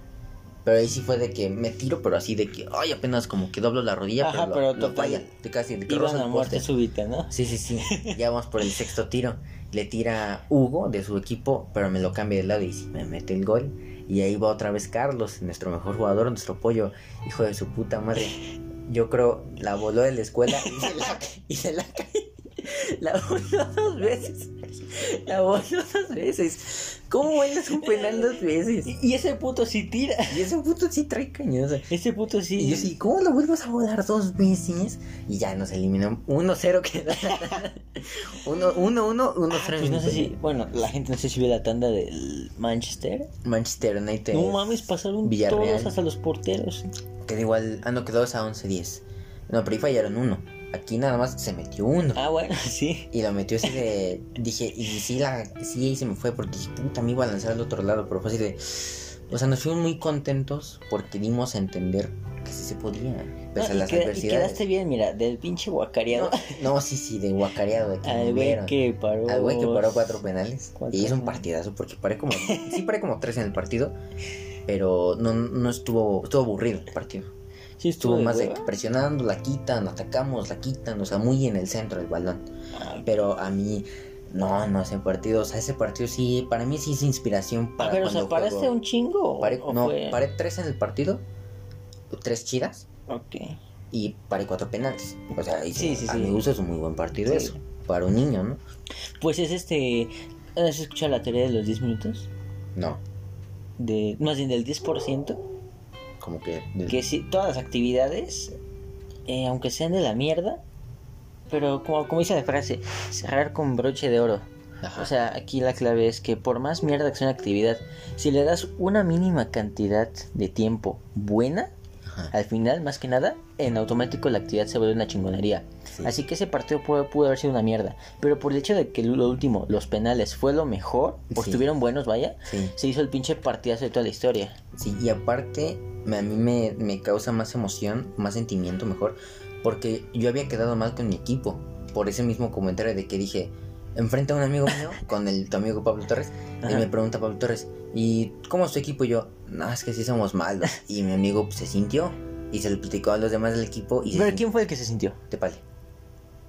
Pero ahí sí fue de que me tiro, pero así de que, ay, apenas como que doblo la rodilla, Ajá, pero, lo, falla. De casi de que Iban a muerte súbita, ¿no? Sí, sí, sí. *laughs* Ya vamos por el sexto tiro. Le tira Hugo de su equipo, pero me lo cambia de lado y sí, me mete el gol. Y ahí va otra vez Carlos, nuestro mejor jugador, nuestro pollo, hijo de su puta madre. Yo creo la voló de la escuela y se la, y se la *laughs* La voló dos veces. La voló dos veces. ¿Cómo vuelas un penal dos veces? Y, y ese puto sí tira. Y ese puto sí trae cañosa. Ese puto sí. Y yo sí, ¿cómo lo vuelves a volar dos veces? Y ya nos eliminó 1-0 queda. 1-1, 1-0 Pues no sé si, bueno, la gente no sé si vio la tanda del Manchester. Manchester United. No mames, pasaron Villarreal. todos hasta los porteros. Quedó igual, ah, no, quedó 2 a 11-10. No, pero ahí fallaron uno. Aquí nada más se metió uno. Ah, bueno, *laughs* sí. Y lo metió así de. Dije, y sí, la, sí, ahí se me fue porque dije, puta, me iba a lanzar al otro lado. Pero fue así de. O sea, nos fuimos muy contentos porque dimos a entender que sí se podía. Pese No, a y, las queda- y adversidades. quedaste bien, mira, del pinche guacareado. No, no, sí, sí, de guacareado. De que al güey que paró. Al güey que paró cuatro penales. Cuatro y hizo un partidazo porque paré como. sí, paré como tres en el partido. Pero no, no estuvo. Estuvo aburrido el partido. Sí, Estuvo más de presionando, la quitan, atacamos, la quitan. O sea, muy en el centro del balón. Pero a mí. No, no, ese partido. O sea, ese partido sí. Para mí sí es inspiración para. Ah, pero, o cuando sea, ¿paraste un chingo? o- Paré- o no, fue- paré tres en el partido. Tres chidas. Ok. Y paré cuatro penales. O sea, y Sí, sí, a sí. mi gusto es un muy buen partido eso. Para un niño, ¿no? Pues es este. ¿Has escuchado la teoría de los 10 minutos? No. De, más bien del 10%. Como que. del- Que si todas las actividades, eh, aunque sean de la mierda, pero como, como dice la frase, cerrar con broche de oro. Ajá. O sea, aquí la clave es que por más mierda que sea una actividad, si le das una mínima cantidad de tiempo buena, Ajá. al final, más que nada, en automático la actividad se vuelve una chingonería. Sí. Así que ese partido pudo, pudo haber sido una mierda. Pero por el hecho de que lo último, los penales, fue lo mejor, o Sí. estuvieron buenos, vaya, Sí. se hizo el pinche partidazo de toda la historia. Sí, y aparte, me- a mí me, me causa más emoción, más sentimiento mejor, porque yo había quedado mal con mi equipo, por ese mismo comentario de que dije, enfrente a un amigo mío, *laughs* con el, tu amigo Pablo Torres, y me pregunta Pablo Torres, ¿y cómo es tu equipo? Y yo, no, es que sí somos malos, y mi amigo pues, se sintió, y se lo platicó a los demás del equipo, y Pero ¿quién fue el que se sintió? Tepale.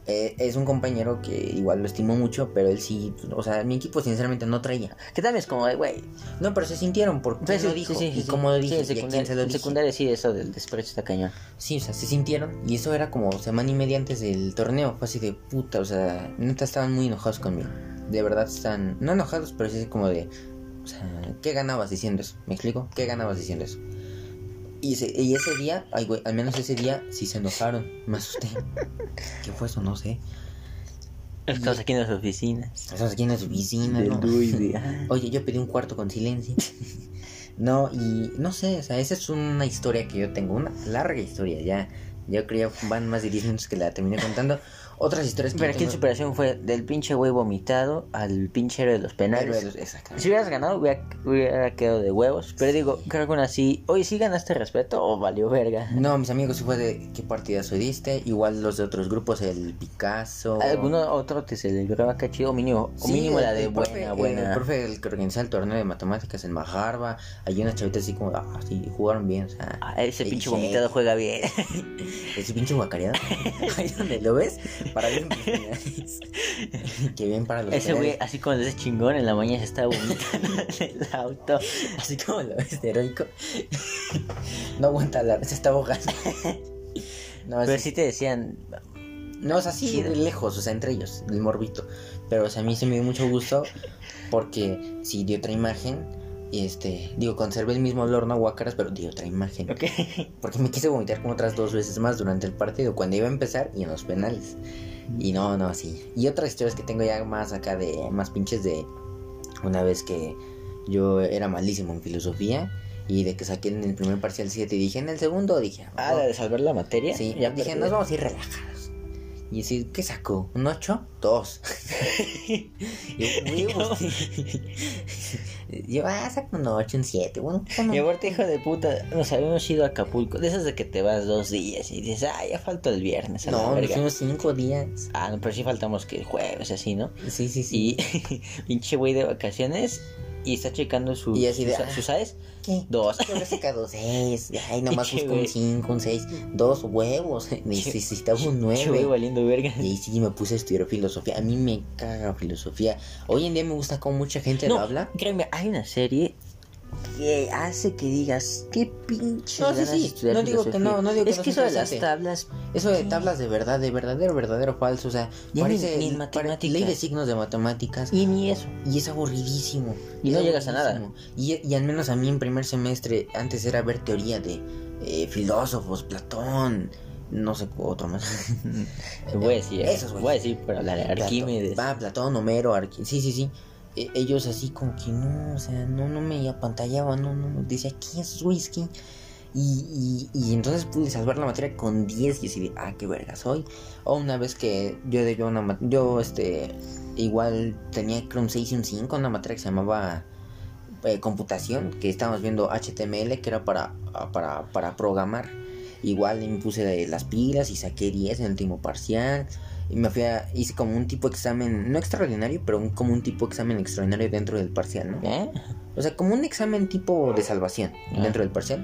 Eh, es un compañero que igual lo estimo mucho, pero él sí, o sea, mi equipo sinceramente no traía. Que también es como, de, güey. No, pero se sintieron porque Sí, lo sí, dijo. sí, sí, y sí. como lo dije, y a quién secundaria, se lo en dije. secundaria sí, eso del desprecio está cañón. Sí, o sea, se sintieron y eso era como semana y media antes del torneo. Fue así de puta, o sea, neta estaban muy enojados conmigo. De verdad están, no enojados, pero sí como de, o sea, ¿qué ganabas diciendo eso? ¿Me explico? ¿Qué ganabas diciendo eso? Y ese, y ese día, ay güey, al menos ese día sí se enojaron. Me asusté. ¿Qué fue eso? No sé. Estamos aquí en las oficinas. Estamos aquí en la oficina, Del ¿no? *laughs* Oye, yo pedí un cuarto con silencio. *laughs* No, y no sé, o sea, esa es una historia que yo tengo, una larga historia, ya. Yo creo que van más de 10 minutos que la terminé contando. Otras historias que Pero aquí en superación fue del pinche güey vomitado al pinche héroe de los penales. De-. Si hubieras ganado, hubiera, hubiera quedado de huevos. Pero digo, creo que aún así, oye, ¿sí ganaste respeto o valió verga? No, mis amigos, fue de qué partidazo diste. Igual los de otros grupos, el Picasso. ¿Alguno otro te celebró acá chido? O mínimo, o mínimo la de profe, buena, El buena. profe el que organizaba el torneo de matemáticas en Majarba. Hay unas chavitas así como, ah, sí, jugaron bien, o sea. Ah, ese pinche Che, vomitado juega bien. Ese pinche guacareado. *laughs* Ahí donde lo ves, para bien. *laughs* *laughs* que bien para los ese güey, así como ese chingón, en la mañana se estaba vomitando *laughs* en el auto. Así como lo ves heroico. no aguanta la se está ahogando. No, Pero sí te decían, no, es así chido. de lejos, o sea, entre ellos, el morbito. Pero o sea, a mí se me dio mucho gusto porque sí di otra imagen. Y este, digo, conservé el mismo olor, no guácaras, pero di otra imagen. *laughs* Porque me quise vomitar como otras dos veces más durante el partido, cuando iba a empezar y en los penales. Y no, no, así. Y otras historias que tengo ya más acá de, más pinches de una vez que yo era malísimo en filosofía y de que saqué en el primer parcial 7 y dije en el segundo, dije, Ah, la de salvar la materia. sí, ya dije, perdí. nos vamos a ir relajados. Y decir, ¿qué sacó? ¿Un 8? Dos. *laughs* y yo, *laughs* *laughs* yo, ah, saco un 8, un 7. Bueno, bueno. Y aparte, hijo de puta, nos habíamos ido a Acapulco. De esas de que te vas dos días y dices, ah, ya falta el viernes. A la No, nos fuimos 5 días. Ah, no, pero sí faltamos que el jueves, así, ¿no? Sí, sí, sí. Y pinche güey de vacaciones y está checando sus, Y así de, sus, ah. ¿Qué? Dos. Yo he sacado 6. Ay, *laughs* nomás busco un. 5, un 6. Dos huevos. *laughs* Necesitaba un güey 9. valiendo verga. Y sí me puse a estudiar filosofía. A mí me caga filosofía. Hoy en día me gusta cómo mucha gente No, lo habla. créeme, hay una serie que hace que digas, qué pinche No, sí, sí. No digo que filosofía". no, no digo que Es no que eso de las tablas, Eso de tablas de verdad, de verdadero, verdadero, falso. O sea, Ya parece ni- ni matemáticas. ley de signos de matemáticas. y ni eso. Y es aburridísimo. Y no llegas a nada. Y, y al menos a mí en primer semestre, antes era ver teoría de eh, filósofos, Platón, no sé otro más. *laughs* Voy a decir, eh, Esos, güey. voy a decir, pero la de Arquímedes. Va, Platón, Homero, Arqui- Sí, sí, sí. E- ellos así como que no, o sea, no, no me apantallaban, no, no, decía, ¿qué es? ¿Qué? Y, y, y entonces pude salvar la materia con 10 y así ah, qué verga soy. O una vez que yo de yo una yo este, igual tenía creo un 6 y un 5, una materia que se llamaba eh, computación, que estábamos viendo HTML, que era para, para, para programar. Igual me puse las pilas y saqué 10 en el último parcial. Y me fui a, hice como un tipo de examen, no extraordinario, pero un- como un tipo de examen extraordinario dentro del parcial, ¿no? ¿Eh? O sea, como un examen tipo de salvación Ah. dentro del parcial.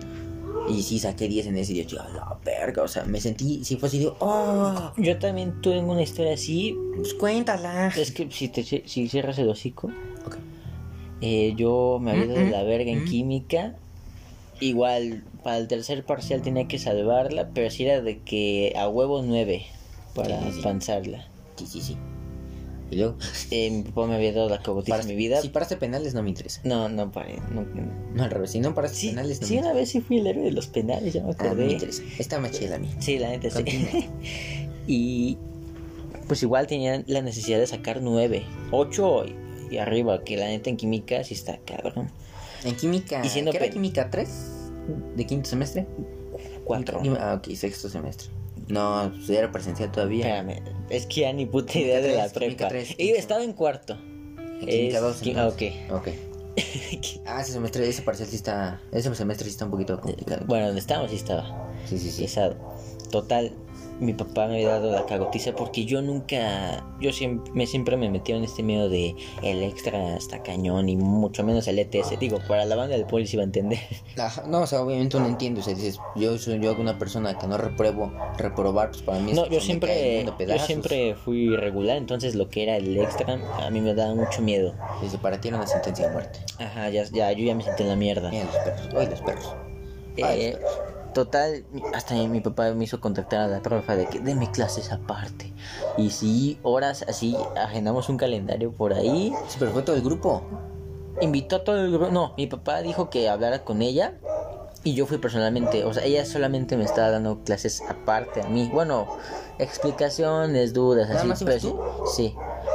Y sí, saqué 10 en ese y yo, "A la verga, o sea, me sentí, si fue así, de, oh, Yo también tuve una historia así. pues cuéntala. Es que si te si cierras el hocico, Ok. eh, yo me había ido de la verga en Mm, química. Igual, para el tercer parcial tenía que salvarla, pero si era de que a huevo 9 para Sí, sí. panzarla. Sí, sí, sí. Y luego, *laughs* Eh, mi papá me había dado la cabotiza para, de mi vida. si paraste penales no me interesa. No, no paré. No, no. No, al revés, si no paraste Sí, penales no sí, me una vez sí fui el héroe de los penales, ya me Ah, no me acordé. interesa. Está más chida la mía. Sí, la neta sí. *laughs* Y pues igual tenían la necesidad de sacar 9, 8 y, y arriba, que la neta en química sí está cabrón. En química, Y siendo ¿qué era química 3? ¿De quinto semestre? 4. Química- Ah, ok, sexto semestre. No, pues era presencial todavía. Espérame, es que ya ni puta Química idea de la tres, química prepa. tres, Y quinto. estaba en cuarto. Química Es 2. qui- ah, ok. Ok. *laughs* Ah, ese semestre, ese parcial sí está. Ese semestre sí está un poquito complicado. Bueno, donde estábamos sí estaba Sí, sí, sí. pesado. Total, mi papá me había dado la cagotiza porque yo nunca, yo siempre me, siempre me metí en este miedo de el extra hasta cañón y mucho menos el ETS. Digo, para la banda del policía iba a entender. Ajá, no, o sea, obviamente uno entiende. O sea, dices, yo soy yo una persona que no repruebo, reprobar, pues para mí es No, yo siempre, yo siempre fui regular, entonces lo que era el extra a mí me daba mucho miedo. Dice, para ti era una sentencia de muerte. Ajá, ya, ya, yo ya me sentí en la mierda. Mira los perros, hoy los perros. Ay, Eh, los perros. Total, hasta mi, papá me hizo contactar a la profe de que deme clases aparte. Y sí, horas así, agendamos un calendario por ahí. Sí, pero fue todo el grupo. Invitó a todo el grupo. No, mi papá dijo que hablara con ella. Y yo fui personalmente. O sea, ella solamente me estaba dando clases aparte a mí. Bueno, explicaciones, dudas, ¿Nada así. más pero ibas sí, tú? sí.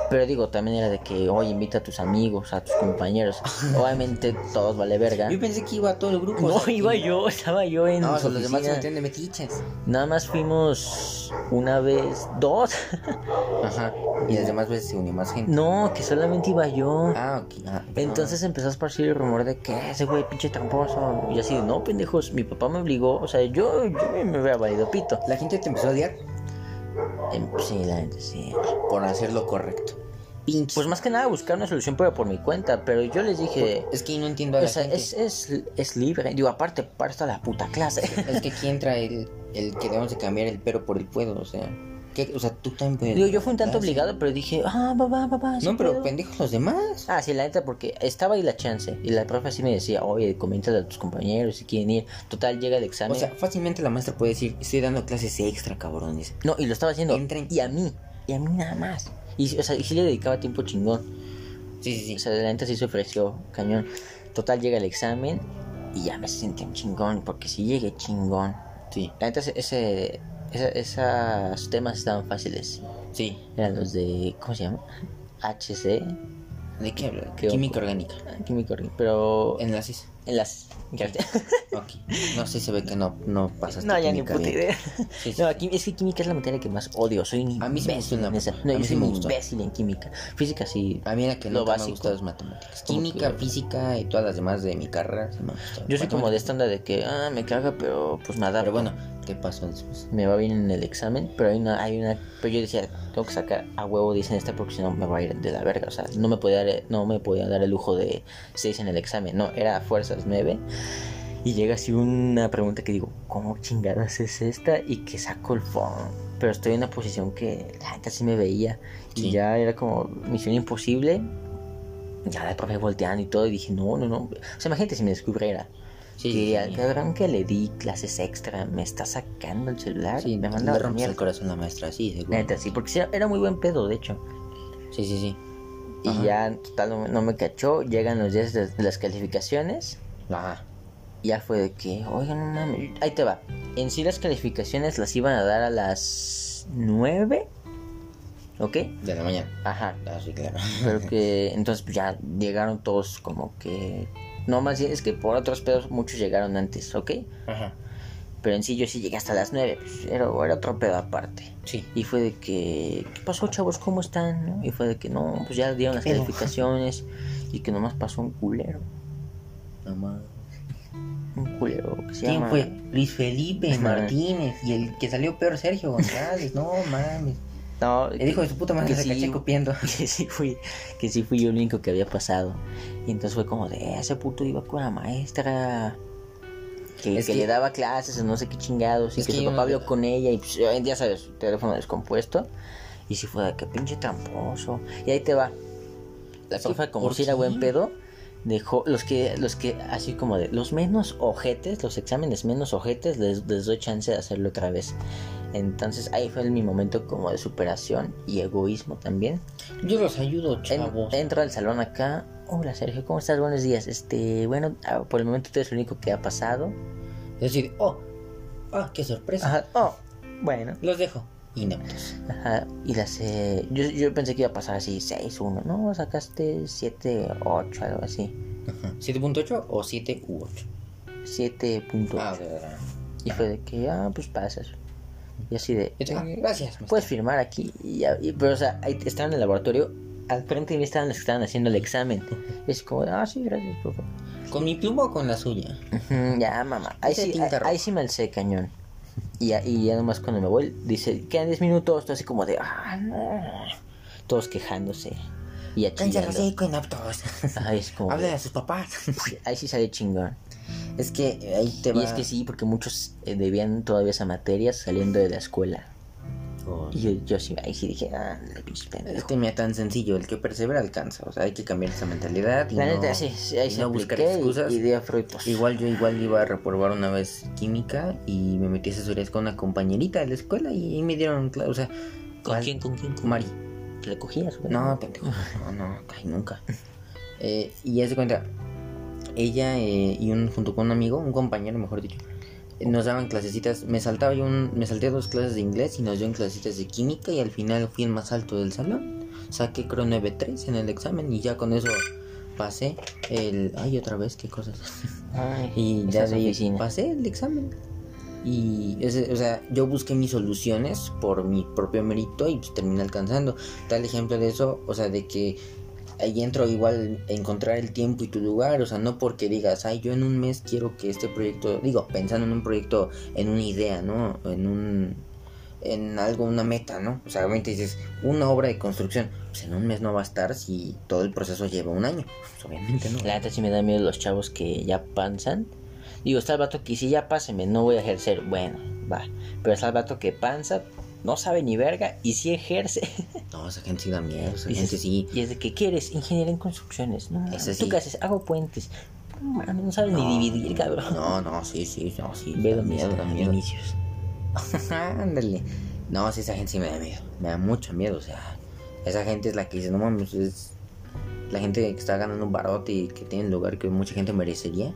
Pero digo, también era de que, oye, invita a tus amigos, a tus compañeros. *laughs* Obviamente todos vale verga. Yo pensé que iba todo el grupo. No, o sea, iba que- yo, estaba yo en No, o sea, los demás se de metiches. Nada más fuimos una vez, dos. *laughs* Ajá. Y las demás veces se unió más gente. no, que solamente iba yo. Ah, ok. Ah, Entonces empezó a esparcir el rumor de que ese güey pinche tramposo. Y así, no, pendejos, mi papá me obligó. O sea, yo, yo me hubiera valido pito. La gente te empezó a odiar Sí, la gente sí. por hacer lo correcto. Pues más que nada buscar una solución, pero por mi cuenta. Pero yo les dije, es que no entiendo a o sea, gente. es, es, es libre. Digo, aparte, para esta la puta clase. Es que aquí entra el, el que debemos de cambiar el pero por el puedo, o sea. ¿Qué? O sea, tú también puedes. Digo, yo fui un tanto obligado, pero dije, ah, papá, papá. sí No, pero puedo". pendejos los demás. Ah, sí, la neta, porque estaba ahí la chance. Y la profe así me decía, oye, coméntale a tus compañeros si quieren ir. Total, llega el examen. O sea, fácilmente la maestra puede decir, estoy dando clases extra, cabrones. no, y lo estaba haciendo. Entren. Y a mí, y a mí nada más. Y, o sea, y sí le dedicaba tiempo chingón. Sí, sí, O sí. sea, la neta sí se ofreció, cañón. Total, llega el examen y ya me sentí un chingón, porque si llegué chingón. Sí, La neta, ese, esos temas estaban fáciles. sí. Eran los de, ¿cómo se llama? HC, ¿De qué hablas? Qué Química orgánica. química, orgánica, pero Enlaces. En las... Ok. No sé, se ve que no, no pasaste No, ya ni puta idea. Sí, sí. No, aquí, es que química es la materia que más odio. Soy un A mí sí me imbécil en esa. No, yo sí soy un imbécil en química. Física sí. A mí la que nunca me ha gustado es matemáticas. Química, que- física y todas las demás de mi carrera sí. Yo soy como de onda de que, ah, me caga, pero pues adapto. Pero bueno, ¿qué pasó después? Me va bien en el examen, pero hay una, hay una, pero yo decía, tengo que sacar a huevo, dicen esta, porque si no me va a ir de la verga. O sea, no me podía dar, no me podía dar el lujo de 6 en el examen. No, era a fuerzas 9. Y llega así una pregunta que digo, ¿cómo chingadas es esta? Y que saco el phone. Pero estoy en una posición que la neta sí me veía. Y Sí. ya era como misión imposible. Ya la profe volteando y todo. Y dije, no, no, no. O sea, imagínate si me descubriera. Sí, que sí, al cabrón que le di clases extra me está sacando el celular. Sí, me manda a el corazón la maestra, sí, seguro. Neta, sí, porque era muy buen pedo, de hecho. Sí, sí, sí. Y Ajá. ya, total, no, me- no me cachó. Llegan los días de, de las calificaciones. Ajá. Y ya fue de que, oigan, no mames. Ahí te va. En sí, las calificaciones las iban a dar a las 9. ¿Ok? De la mañana. Ajá. Ah, sí, claro. Pero que *laughs* entonces pues, ya llegaron todos como que. No, más es que por otros pedos muchos llegaron antes, ¿ok? Ajá. Pero en sí yo sí llegué hasta las 9. Pues, era, era otro pedo aparte. Sí. Y fue de que, ¿qué pasó chavos? ¿Cómo están? ¿No? Y fue de que no, pues ya dieron las Pero- calificaciones y que nomás pasó un culero. Mamá. Un culero que se ¿Quién llama... fue? Luis Felipe. Martínez. Y el que salió peor, Sergio González. No mames. No, El hijo de su puta madre que se sí, caché copiando. *laughs* que sí fui, que sí fui yo el único que había pasado. Y entonces fue como de, "Eh, ese puto iba con la maestra. Que, que que- le daba clases no sé qué chingados. Y que, que su papá habló con ella y pues ya sabes, su teléfono descompuesto. Y sí fue de que pinche tramposo. Y ahí te va. La profe, como ¿por si era qué? buen pedo, dejó los que, los que, así como de los menos ojetes, los exámenes menos ojetes, les, les doy chance de hacerlo otra vez. Entonces ahí fue mi momento como de superación y egoísmo también. Yo los ayudo, En- chavos. entro al salón acá. Hola Sergio, ¿cómo estás? Buenos días. Este, bueno, ah, por el momento tú eres el único que ha pasado. Es decir, oh, ah, qué sorpresa. Ajá, oh, bueno. Los dejo. Ineptos. Ajá, y las eh, yo, yo pensé que iba a pasar así 6-1, ¿no? Sacaste 7-8, algo así. Ajá. ¿7.8 o 7 u 8? 7.8. Ah, verdad. Y fue de que, ah, pues pasas. Y así de, Ah, gracias. puedes firmar aquí. Y ya, y- pero, o sea, ahí estaban en el laboratorio. Al frente de mí estaban los que estaban haciendo el examen. Y es como, de, ah, sí, gracias, profe. ¿Con mi pluma o con la suya? Ya, mamá. Ahí sí, ahí, ahí sí me alcé cañón. Y ya, y ya nomás cuando me voy, dice, quedan 10 minutos, así como de, ah, no. Todos quejándose. Y ya chillando. inaptos. Ay, es como... Hable de- a sus papás. Ahí sí sale chingón. es que ahí te va. Y es que sí, porque muchos eh, debían todavía esa materia saliendo de la escuela. Oh. Y yo, yo sí, ahí sí dije, ah, le pinche Es pendejo. que mira, tan sencillo, el que persevera alcanza. O sea, hay que cambiar esa mentalidad. Y La no, neta, sí, sí, ahí y se no buscar excusas. y, y Igual yo igual iba a reprobar una vez química y me metí a asesorías con una compañerita de la escuela y, me dieron o sea, ¿Con ¿cuál? quién, con quién? Con Mari. ¿Te la cogías? No, pendejo. No, no, ay, nunca. Eh, y ya se cuenta, ella eh, y un junto con un amigo, un compañero, mejor dicho, nos daban clasecitas. Me saltaba yo un, me salté dos clases de inglés y nos dieron clasecitas de química y al final fui el más alto del salón. Saqué creo 9.3 en el examen y ya con eso pasé el, ay otra vez qué cosas. *laughs* Ay, Y ya de pasé el examen. Y, ese- o sea, yo busqué mis soluciones por mi propio mérito y pues terminé alcanzando. Tal ejemplo de eso, o sea, de que ahí entro igual encontrar el tiempo y tu lugar, o sea, no porque digas, ay, yo en un mes quiero que este proyecto, digo, pensando en un proyecto, en una idea, ¿no? En un, en algo, una meta, ¿no? O sea, obviamente dices, una obra de construcción, pues en un mes no va a estar si todo el proceso lleva un año. Pues obviamente no. La neta sí me da miedo los chavos que ya panzan. Digo, está el vato que si ya páseme, no voy a ejercer. Bueno, va. Pero está el vato que panza, no sabe ni verga y sí ejerce. *laughs* No, esa gente sí da miedo, esa Dices, gente sí. Y es de que quieres ingeniería en construcciones. No, Ese ¿Tú sí. qué haces? Hago puentes. No no sabes ni dividir, cabrón. No, no, sí, sí, no, sí. Ve da dónde miedo, da miedo. Vinicius. *laughs* Ándale. No, sí, esa gente sí me da miedo. Me da mucho miedo, o sea. Esa gente es la que dice, no mames, es la gente que está ganando un barote y que tiene el lugar que mucha gente merecería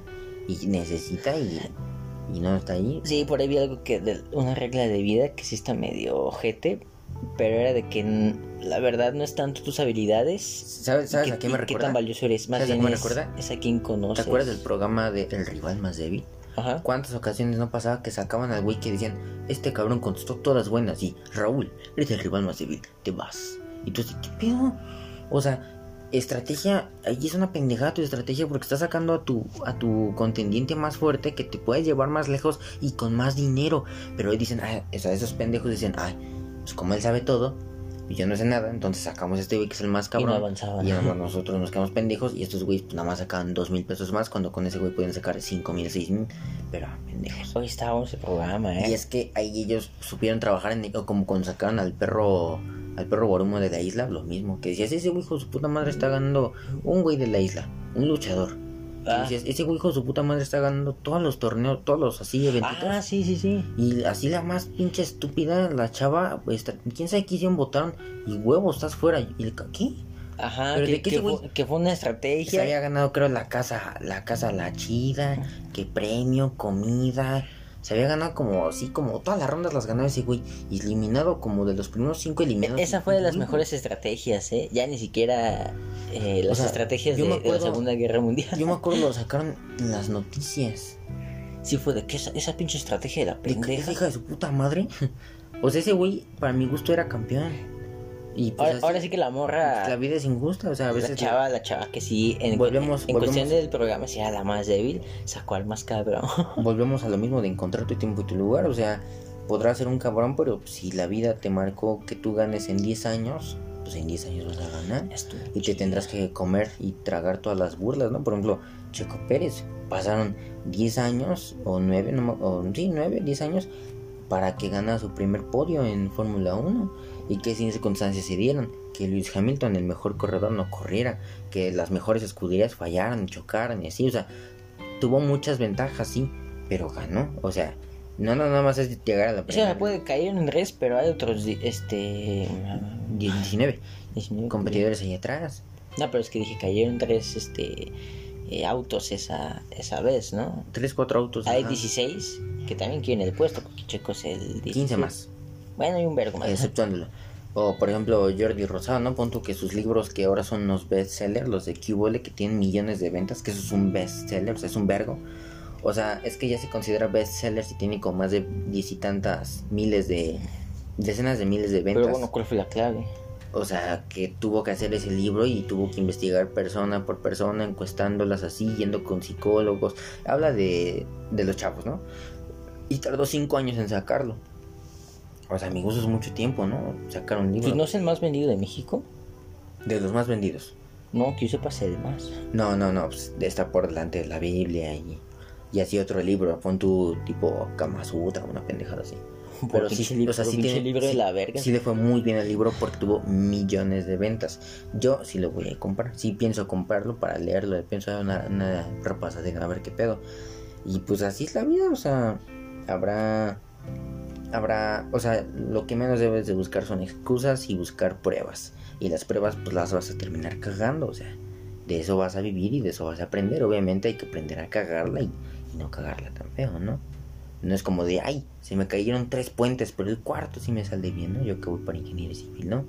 y necesita y, y no está ahí. Sí, por ahí vi algo que de una regla de vida que sí está medio ojete, pero era de que la verdad no es tanto tus habilidades. ¿Sabes, sabes que- a qué me y qué recuerda? tan valioso eres. Más ¿Sabes a bien qué me es, recuerda? es a quien ¿Te conoces. acuerdas del programa de El rival más débil? Ajá. ¿Cuántas ocasiones no pasaba que sacaban al güey que decían, este cabrón contestó todas buenas y Raúl, eres el rival más débil, te vas? Y tú así, ¿qué pedo? O sea, estrategia, ahí es una pendejada tu estrategia porque estás sacando a tu, a tu contendiente más fuerte que te puedes llevar más lejos y con más dinero. Pero ahí dicen, ay, sea, esos pendejos dicen, ay, pues como él sabe todo y yo no sé nada, entonces sacamos a este güey que es el más Y cabrón. no avanzaban. Y nosotros nos quedamos pendejos y estos güeyes pues, nada más sacaban dos mil pesos más cuando con ese güey pueden sacar cinco mil, seis mil, pero pendejos. Hoy estábamos en programa, ¿eh? Y es que ahí ellos supieron trabajar en o como cuando sacaron al perro al perro Borumo de la isla, lo mismo, que decías, ese güey hijo de su puta madre está ganando un güey de la isla, un luchador. Y ese güey hijo de su puta madre está ganando todos los torneos, todos los así eventitos. Ah, sí, sí, sí. Y así la más pinche estúpida, la chava, pues, quién sabe qué hicieron, votaron y huevo, estás fuera. Y el, ¿qué? Ajá, Pero que, ¿de que fue, que fue una Se estrategia. había ganado, creo, la casa, la casa la chida, que premio, comida. Se había ganado como así, como todas las rondas las ganaba ese güey. Y eliminado como de los primeros cinco eliminados. Esa fue de las mejores estrategias, ¿eh? Ya ni siquiera eh, las sea, estrategias de, la Segunda Guerra Mundial. Yo me acuerdo, *laughs* lo sacaron en las noticias. Sí fue de que esa, esa pinche estrategia de la De que esa pendeja. hija de su puta madre. *laughs* O sea, ese güey, para mi gusto, era campeón. Y pues Ahora, ahora sí que la morra... La vida es injusta, o sea, a veces. La chava, la chava que sí, en, Volvemos- en cuestión volvemos- del programa, sí era la más débil, sacó al más cabrón. *laughs* volvemos a lo mismo de encontrar tu tiempo y tu lugar. O sea, podrás ser un cabrón, pero si la vida te marcó que tú ganes en 10 años, pues en 10 años vas a ganar. Y te tendrás que comer y tragar todas las burlas, ¿no? Por ejemplo, Checo Pérez. Pasaron 10 años, o 9, no, o, sí, 9, 10 años, para que ganara su primer podio en Fórmula 1. Y que sin circunstancias se dieron. Que Luis Hamilton, el mejor corredor, no corriera. Que las mejores escuderías fallaran, chocaran y así. O sea, tuvo muchas ventajas, sí, pero ganó. O sea, no no, nada más es llegar a la O sea, primera. puede caer en res, pero hay otros, este... 19 19 competidores ahí atrás. No, pero es que dije, cayeron tres, este... eh, autos esa, esa vez, ¿no? 3, 4 autos. Hay ajá. 16 que también quieren el puesto, porque Checo es el 16. 15 más. Bueno, hay un vergo más. exceptuándolo. O por ejemplo Jordi Rosado, ¿no? Punto que sus libros que ahora son los bestsellers, los de Cubole, que tienen millones de ventas, que eso es un bestseller, o sea, es un vergo. O sea, es que ya se considera bestseller si tiene como más de diez y tantas miles de... decenas de miles de ventas. Pero bueno, ¿cuál fue la clave? O sea, que tuvo que hacer ese libro y tuvo que investigar persona por persona, encuestándolas así, yendo con psicólogos. Habla de, de los chavos, ¿no? Y tardó cinco años en sacarlo. O sea, amigos, es mucho tiempo, ¿no? Sacar un libro. Pues no es el más vendido de México. De los más vendidos. No, que yo sepa es el más. No, no, no. Pues está por delante de la Biblia y, y así otro libro. Pon tu tipo Kama Sutra, una pendejada así. Pero sí, libro, o sea, sí tiene, libro de la verga. Sí le fue muy bien el libro porque tuvo millones de ventas. Yo sí lo voy a comprar. Sí pienso comprarlo para leerlo. Pienso dar una, una repasadera a ver qué pedo. Y pues así es la vida. O sea, habrá habrá, o sea, lo que menos debes de buscar son excusas y buscar pruebas. Y las pruebas pues las vas a terminar cagando, o sea, de eso vas a vivir y de eso vas a aprender. Obviamente hay que aprender a cagarla y, no cagarla tan feo, ¿no? No es como de, ay, se me cayeron tres puentes, pero el cuarto sí me sale bien, ¿no? Yo que voy para ingeniería civil, ¿no?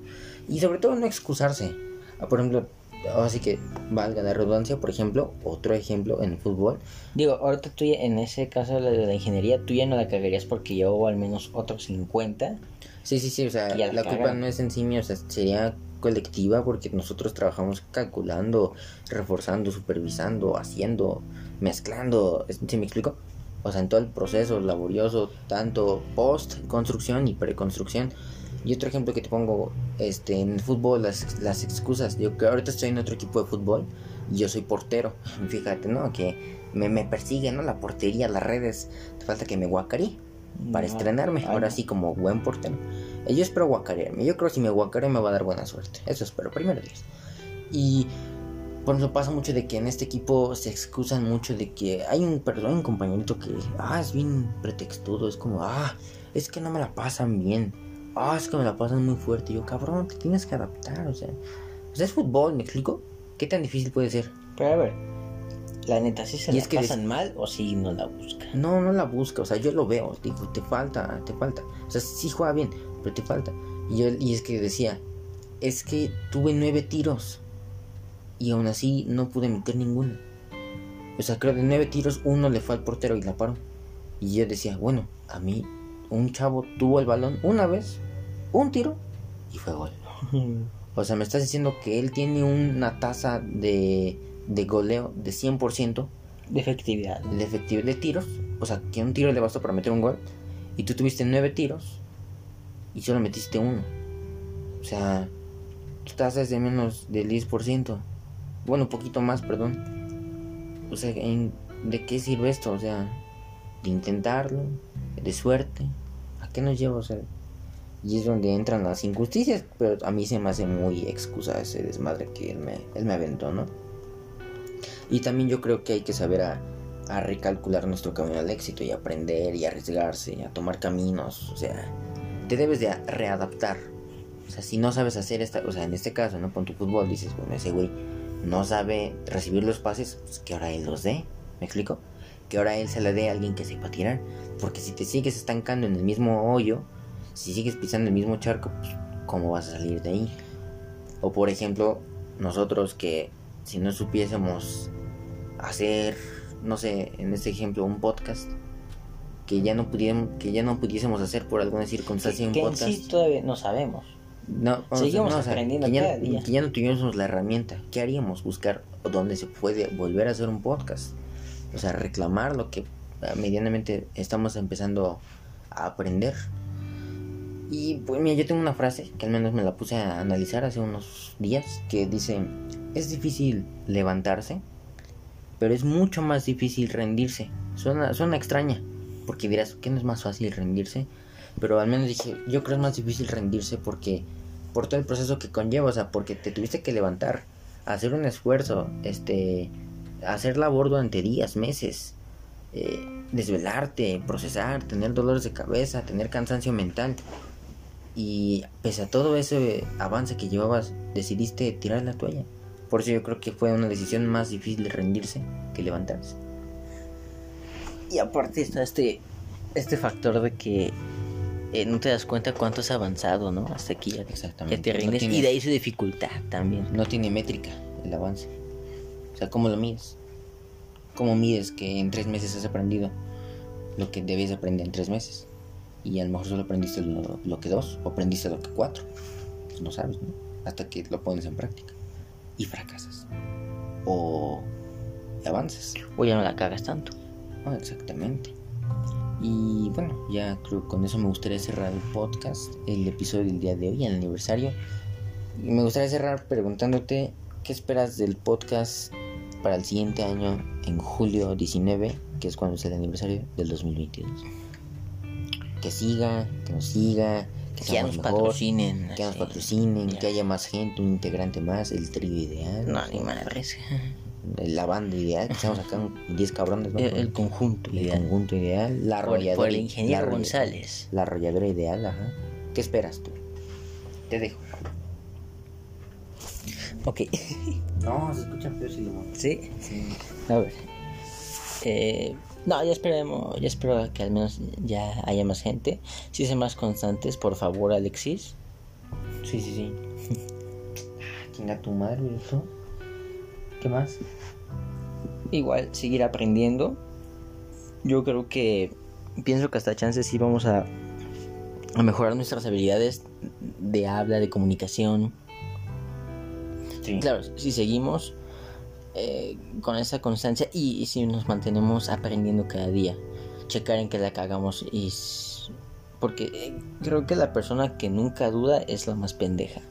Y sobre todo no excusarse. Ah, por ejemplo, así que valga la redundancia, por ejemplo, otro ejemplo en fútbol. Digo, ahorita tú en ese caso de la ingeniería, tú ya no la cagarías porque llevo al menos otros 50. Sí, sí, sí, o sea, la culpa no es en sí mía, o sea, sería colectiva porque nosotros trabajamos calculando, reforzando, supervisando, haciendo, mezclando, ¿sí me explico? O sea, en todo el proceso laborioso, tanto post construcción y preconstrucción. Y otro ejemplo que te pongo, este, en el fútbol, las, las excusas. Yo que ahorita estoy en otro equipo de fútbol y yo soy portero. *laughs* Fíjate, ¿no? Que me, me persigue, ¿no? La portería, las redes. Te falta que me guacaré para estrenarme. Ahora sí, como buen portero. Yo espero guacarearme. Yo creo que si me guacaré me va a dar buena suerte. Eso espero, primero Dios. Y por eso pasa mucho de que en este equipo se excusan mucho de que hay un, perdón, un compañerito que, ah, es bien pretextudo. Es como, ah, es que no me la pasan bien ah, es que me la pasan muy fuerte. Y yo, cabrón, te tienes que adaptar, o sea. O sea, es fútbol, ¿me explico? ¿Qué tan difícil puede ser? Pero a ver, la neta, ¿sí se la pasan mal o si no la busca? No, no la busca, o sea, yo lo veo, digo, te falta, te falta. O sea, sí juega bien, pero te falta. Y, yo, y es que decía, es que tuve nueve tiros y aún así no pude meter ninguno. O sea, creo que de nueve tiros uno le fue al portero y la paró. Y yo decía, bueno, a mí un chavo tuvo el balón una vez, un tiro y fue gol. *laughs* o sea, me estás diciendo que él tiene una tasa de, de goleo de 100%. De efectividad. De efectividad de tiros. O sea, que un tiro le bastó para meter un gol. Y tú tuviste nueve tiros y solo metiste uno. O sea, tu tasa es de menos del 10%. Bueno, un poquito más, perdón. O sea, ¿de qué sirve esto? O sea, de intentarlo, de suerte qué nos lleva? O sea, y es donde entran las injusticias, pero a mí se me hace muy excusa ese desmadre que él me, él me aventó, ¿no? Y también yo creo que hay que saber a, recalcular nuestro camino al éxito y aprender y arriesgarse, y a tomar caminos, o sea, te debes de readaptar. O sea, si no sabes hacer esta, o sea, en este caso, ¿no? Con tu fútbol dices, bueno, ese güey no sabe recibir los pases, pues que ahora él los dé, ¿me explico? Que ahora él se le dé a alguien que sepa tirar. Porque si te sigues estancando en el mismo hoyo, si sigues pisando el mismo charco, pues, ¿cómo vas a salir de ahí? O por ejemplo, nosotros que si no supiésemos hacer, no sé, en este ejemplo, un podcast, que ya no pudiésemos, que ya no pudiésemos hacer por alguna circunstancia un podcast. En sí todavía no sabemos. No, Seguimos aprendiendo que ya, que ya no tuviésemos la herramienta. ¿Qué haríamos? Buscar dónde se puede volver a hacer un podcast o sea, reclamar lo que medianamente estamos empezando a aprender. Y pues mira, yo tengo una frase que al menos me la puse a analizar hace unos días que dice, es difícil levantarse, pero es mucho más difícil rendirse. Suena, suena extraña, porque dirás, ¿qué no es más fácil rendirse? Pero al menos dije, yo creo es más difícil rendirse porque por todo el proceso que conlleva, o sea, porque te tuviste que levantar, hacer un esfuerzo, este, hacer labor durante días, meses, eh, desvelarte, procesar, tener dolores de cabeza, tener cansancio mental. Y pese a todo ese avance que llevabas, decidiste tirar la toalla. Por eso yo creo que fue una decisión más difícil de rendirse que levantarse. Y aparte está este, este factor de que eh, no te das cuenta cuánto has avanzado, ¿no? Hasta aquí ya, Exactamente. te rindes. y de ahí su dificultad también. No tiene métrica el avance. ¿Cómo lo mides? ¿Cómo mides que en tres meses has aprendido lo que debías aprender en tres meses? Y a lo mejor solo aprendiste lo, que dos o aprendiste lo que cuatro. Pues no sabes, ¿no? Hasta que lo pones en práctica. Y fracasas. O avanzas. O ya no la cagas tanto. exactamente. Y bueno, ya creo que con eso me gustaría cerrar el podcast, el episodio del día de hoy, el aniversario. Y me gustaría cerrar preguntándote qué esperas del podcast para el siguiente año, en julio 19, que es cuando es el aniversario del 2022. Que siga, que nos siga, que, Que nos mejor, patrocinen. que nos patrocinen, que haya más gente, un integrante más, el trío ideal, No, ni madres. la banda ideal, que seamos acá un 10 cabrones, ¿no? El, el conjunto El ideal. conjunto ideal, la Por, por arrolladora. el ingeniero González. La arrolladora ideal, ajá. ¿Qué esperas tú? Te dejo. Ok. *laughs* No, se escucha feo si lo ¿Sí? Sí. A ver. Eh, no, ya esperemos, ya espero que al menos ya haya más gente. Si sean más constantes, por favor, Alexis. Sí, sí, sí. Ah, Chinga tu madre, ¿eso? ¿Qué más? Igual, seguir aprendiendo. Yo creo que pienso que hasta chances sí vamos a, a mejorar nuestras habilidades de habla, de comunicación. Sí. Claro, si seguimos eh, con esa constancia y, y si nos mantenemos aprendiendo cada día, checar en que la cagamos y... Porque eh, creo que la persona que nunca duda es la más pendeja.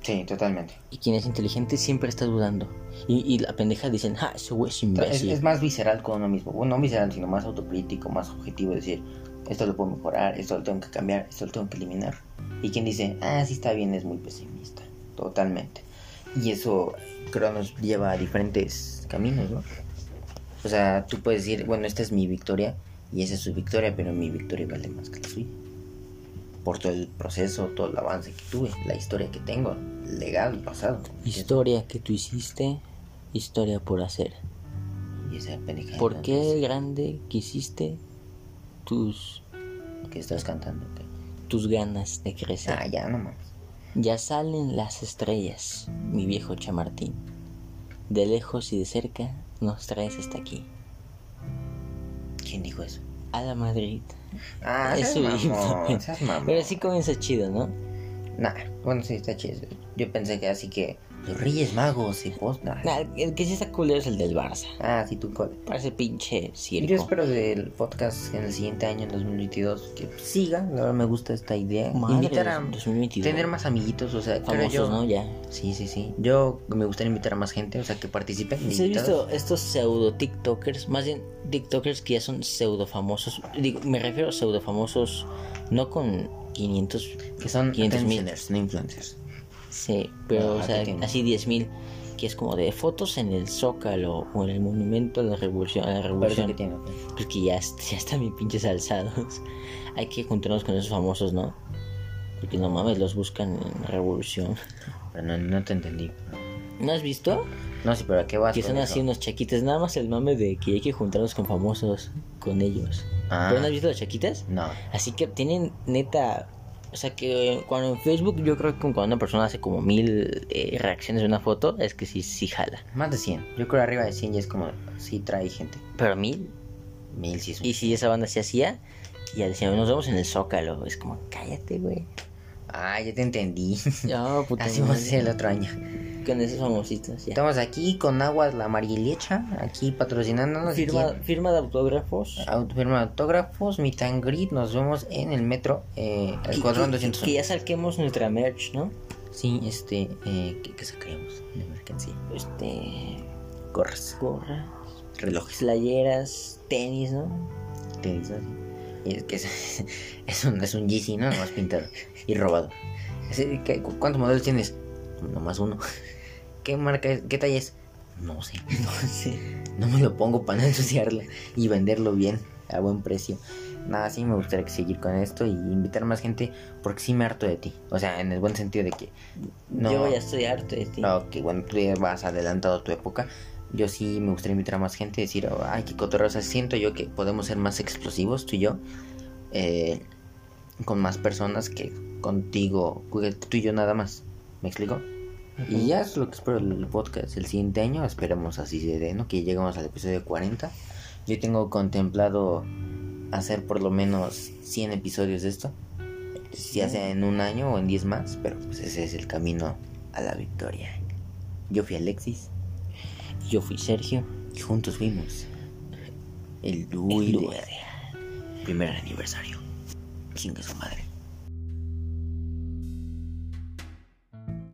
Sí, totalmente. Y quien es inteligente siempre está dudando. Y, y la pendeja dicen, ah, ese güey es Es, imbécil. es más visceral con uno mismo. Bueno, no visceral, sino más autocrítico, más objetivo. Decir, esto lo puedo mejorar, esto lo tengo que cambiar, esto lo tengo que eliminar. Y quien dice, ah, sí está bien, es muy pesimista. Totalmente. Y eso creo nos lleva a diferentes caminos, ¿no? O sea, tú puedes decir, bueno, esta es mi victoria y esa es su victoria, pero mi victoria vale más que la suya. Por todo el proceso, todo el avance que tuve, la historia que tengo, legado y pasado. Historia que tú hiciste, historia por hacer. Y esa pendejada ¿Por qué entonces, grande quisiste tus, que estás cantando? tus ganas de crecer? Ah, ya, no mames. Ya salen las estrellas, mi viejo chamartín. De lejos y de cerca nos traes hasta aquí. ¿Quién dijo eso? A la Madrid. Ah, Es seas su mamón, himno. seas mamón. Pero sí comienza chido, ¿no? Nah, bueno, sí, está chido. Yo pensé que así que los Reyes Magos y post, nah. El que sí está culero es el del Barça. Ah, sí, tú cole. Parece pinche circo. Yo espero del podcast en el siguiente año, en 2022, que siga. La verdad me gusta esta idea. Madre, invitar a 2022. tener más amiguitos, o sea, Famosos, yo. ¿no? Ya. Sí, sí, sí. Yo me gustaría invitar a más gente, o sea, que participen. ¿Has invitados. visto estos pseudo TikTokers? Más bien TikTokers que ya son pseudo famosos. Digo, me refiero a pseudo famosos, no con 500. Que son 500 mil. influencers, no influencers. Sí, pero Ah, o sea, así 10 mil. Que es como de fotos en el Zócalo o en el Monumento a la Revolución. A la revolución. que tiene. Pues que ya, *laughs* ya están bien pinches alzados. *laughs* Hay que juntarnos con esos famosos, ¿no? Porque no mames, los buscan en Revolución. *laughs* Pero no, no te entendí. ¿No has visto? No sé, pero ¿a qué vas? Que son eso? así unos chaquitas. Nada más el mame de que hay que juntarnos con famosos, con ellos. Ah. ¿Pero no has visto los chaquitas? No. Así que tienen neta. O sea que cuando en Facebook yo creo que cuando una persona hace como mil eh, reacciones de una foto, es que sí, sí jala. Más de 100. Yo creo arriba de 100 ya es como, sí trae gente. Pero mil. Mil sí es un... Y si esa banda se hacía, y ya decían, nos vemos en el Zócalo. Es como, cállate, güey. Ah, ya te entendí. No, puta. Así vamos a madre. hacer el otro año. Con esos famositos, ya. Estamos aquí con Aguas La Marilecha, aquí patrocinándonos. Firma, firma de autógrafos. aut- firma de autógrafos, meet and greet. Nos vemos en el metro, eh, el cuadrón y- 201. Que ya saquemos nuestra merch, ¿no? Sí, este, eh, ¿qué, qué sacaremos de mercancía? Este. Gorras, Gorras, relojes, playeras, tenis, ¿no? tenis, ¿no? Y es que es, *laughs* es un, es un Yeezy, ¿no? Nomás pintado y robado. Ese, ¿qué- cu- ¿Cuántos modelos tienes? Nomás uno. ¿Qué marca es? ¿Qué talla es? No sé. *laughs* Sí. No me lo pongo para no ensuciarlo y venderlo bien, a buen precio. Nada, sí me gustaría seguir con esto y invitar más gente porque sí me harto de ti. O sea, en el buen sentido de que... No, Yo ya estoy harto de ti. no, que bueno, tú ya vas adelantado a tu época. Yo sí me gustaría invitar a más gente y decir, oh, ay, qué cotorreo. O sea, siento yo que podemos ser más explosivos, tú y yo, eh, con más personas que contigo, que tú y yo nada más. ¿Me explico? Y ya es lo que espero del podcast. El siguiente año esperemos así se dé, ¿no? Que lleguemos al episodio 40. Yo tengo contemplado hacer por lo menos 100 episodios de esto. Ya sea en un año o en 10 más, pero pues ese es el camino a la victoria. Yo fui Alexis Yo fui Sergio. y juntos fuimos el El. Luis. Primer aniversario. Chingue su madre.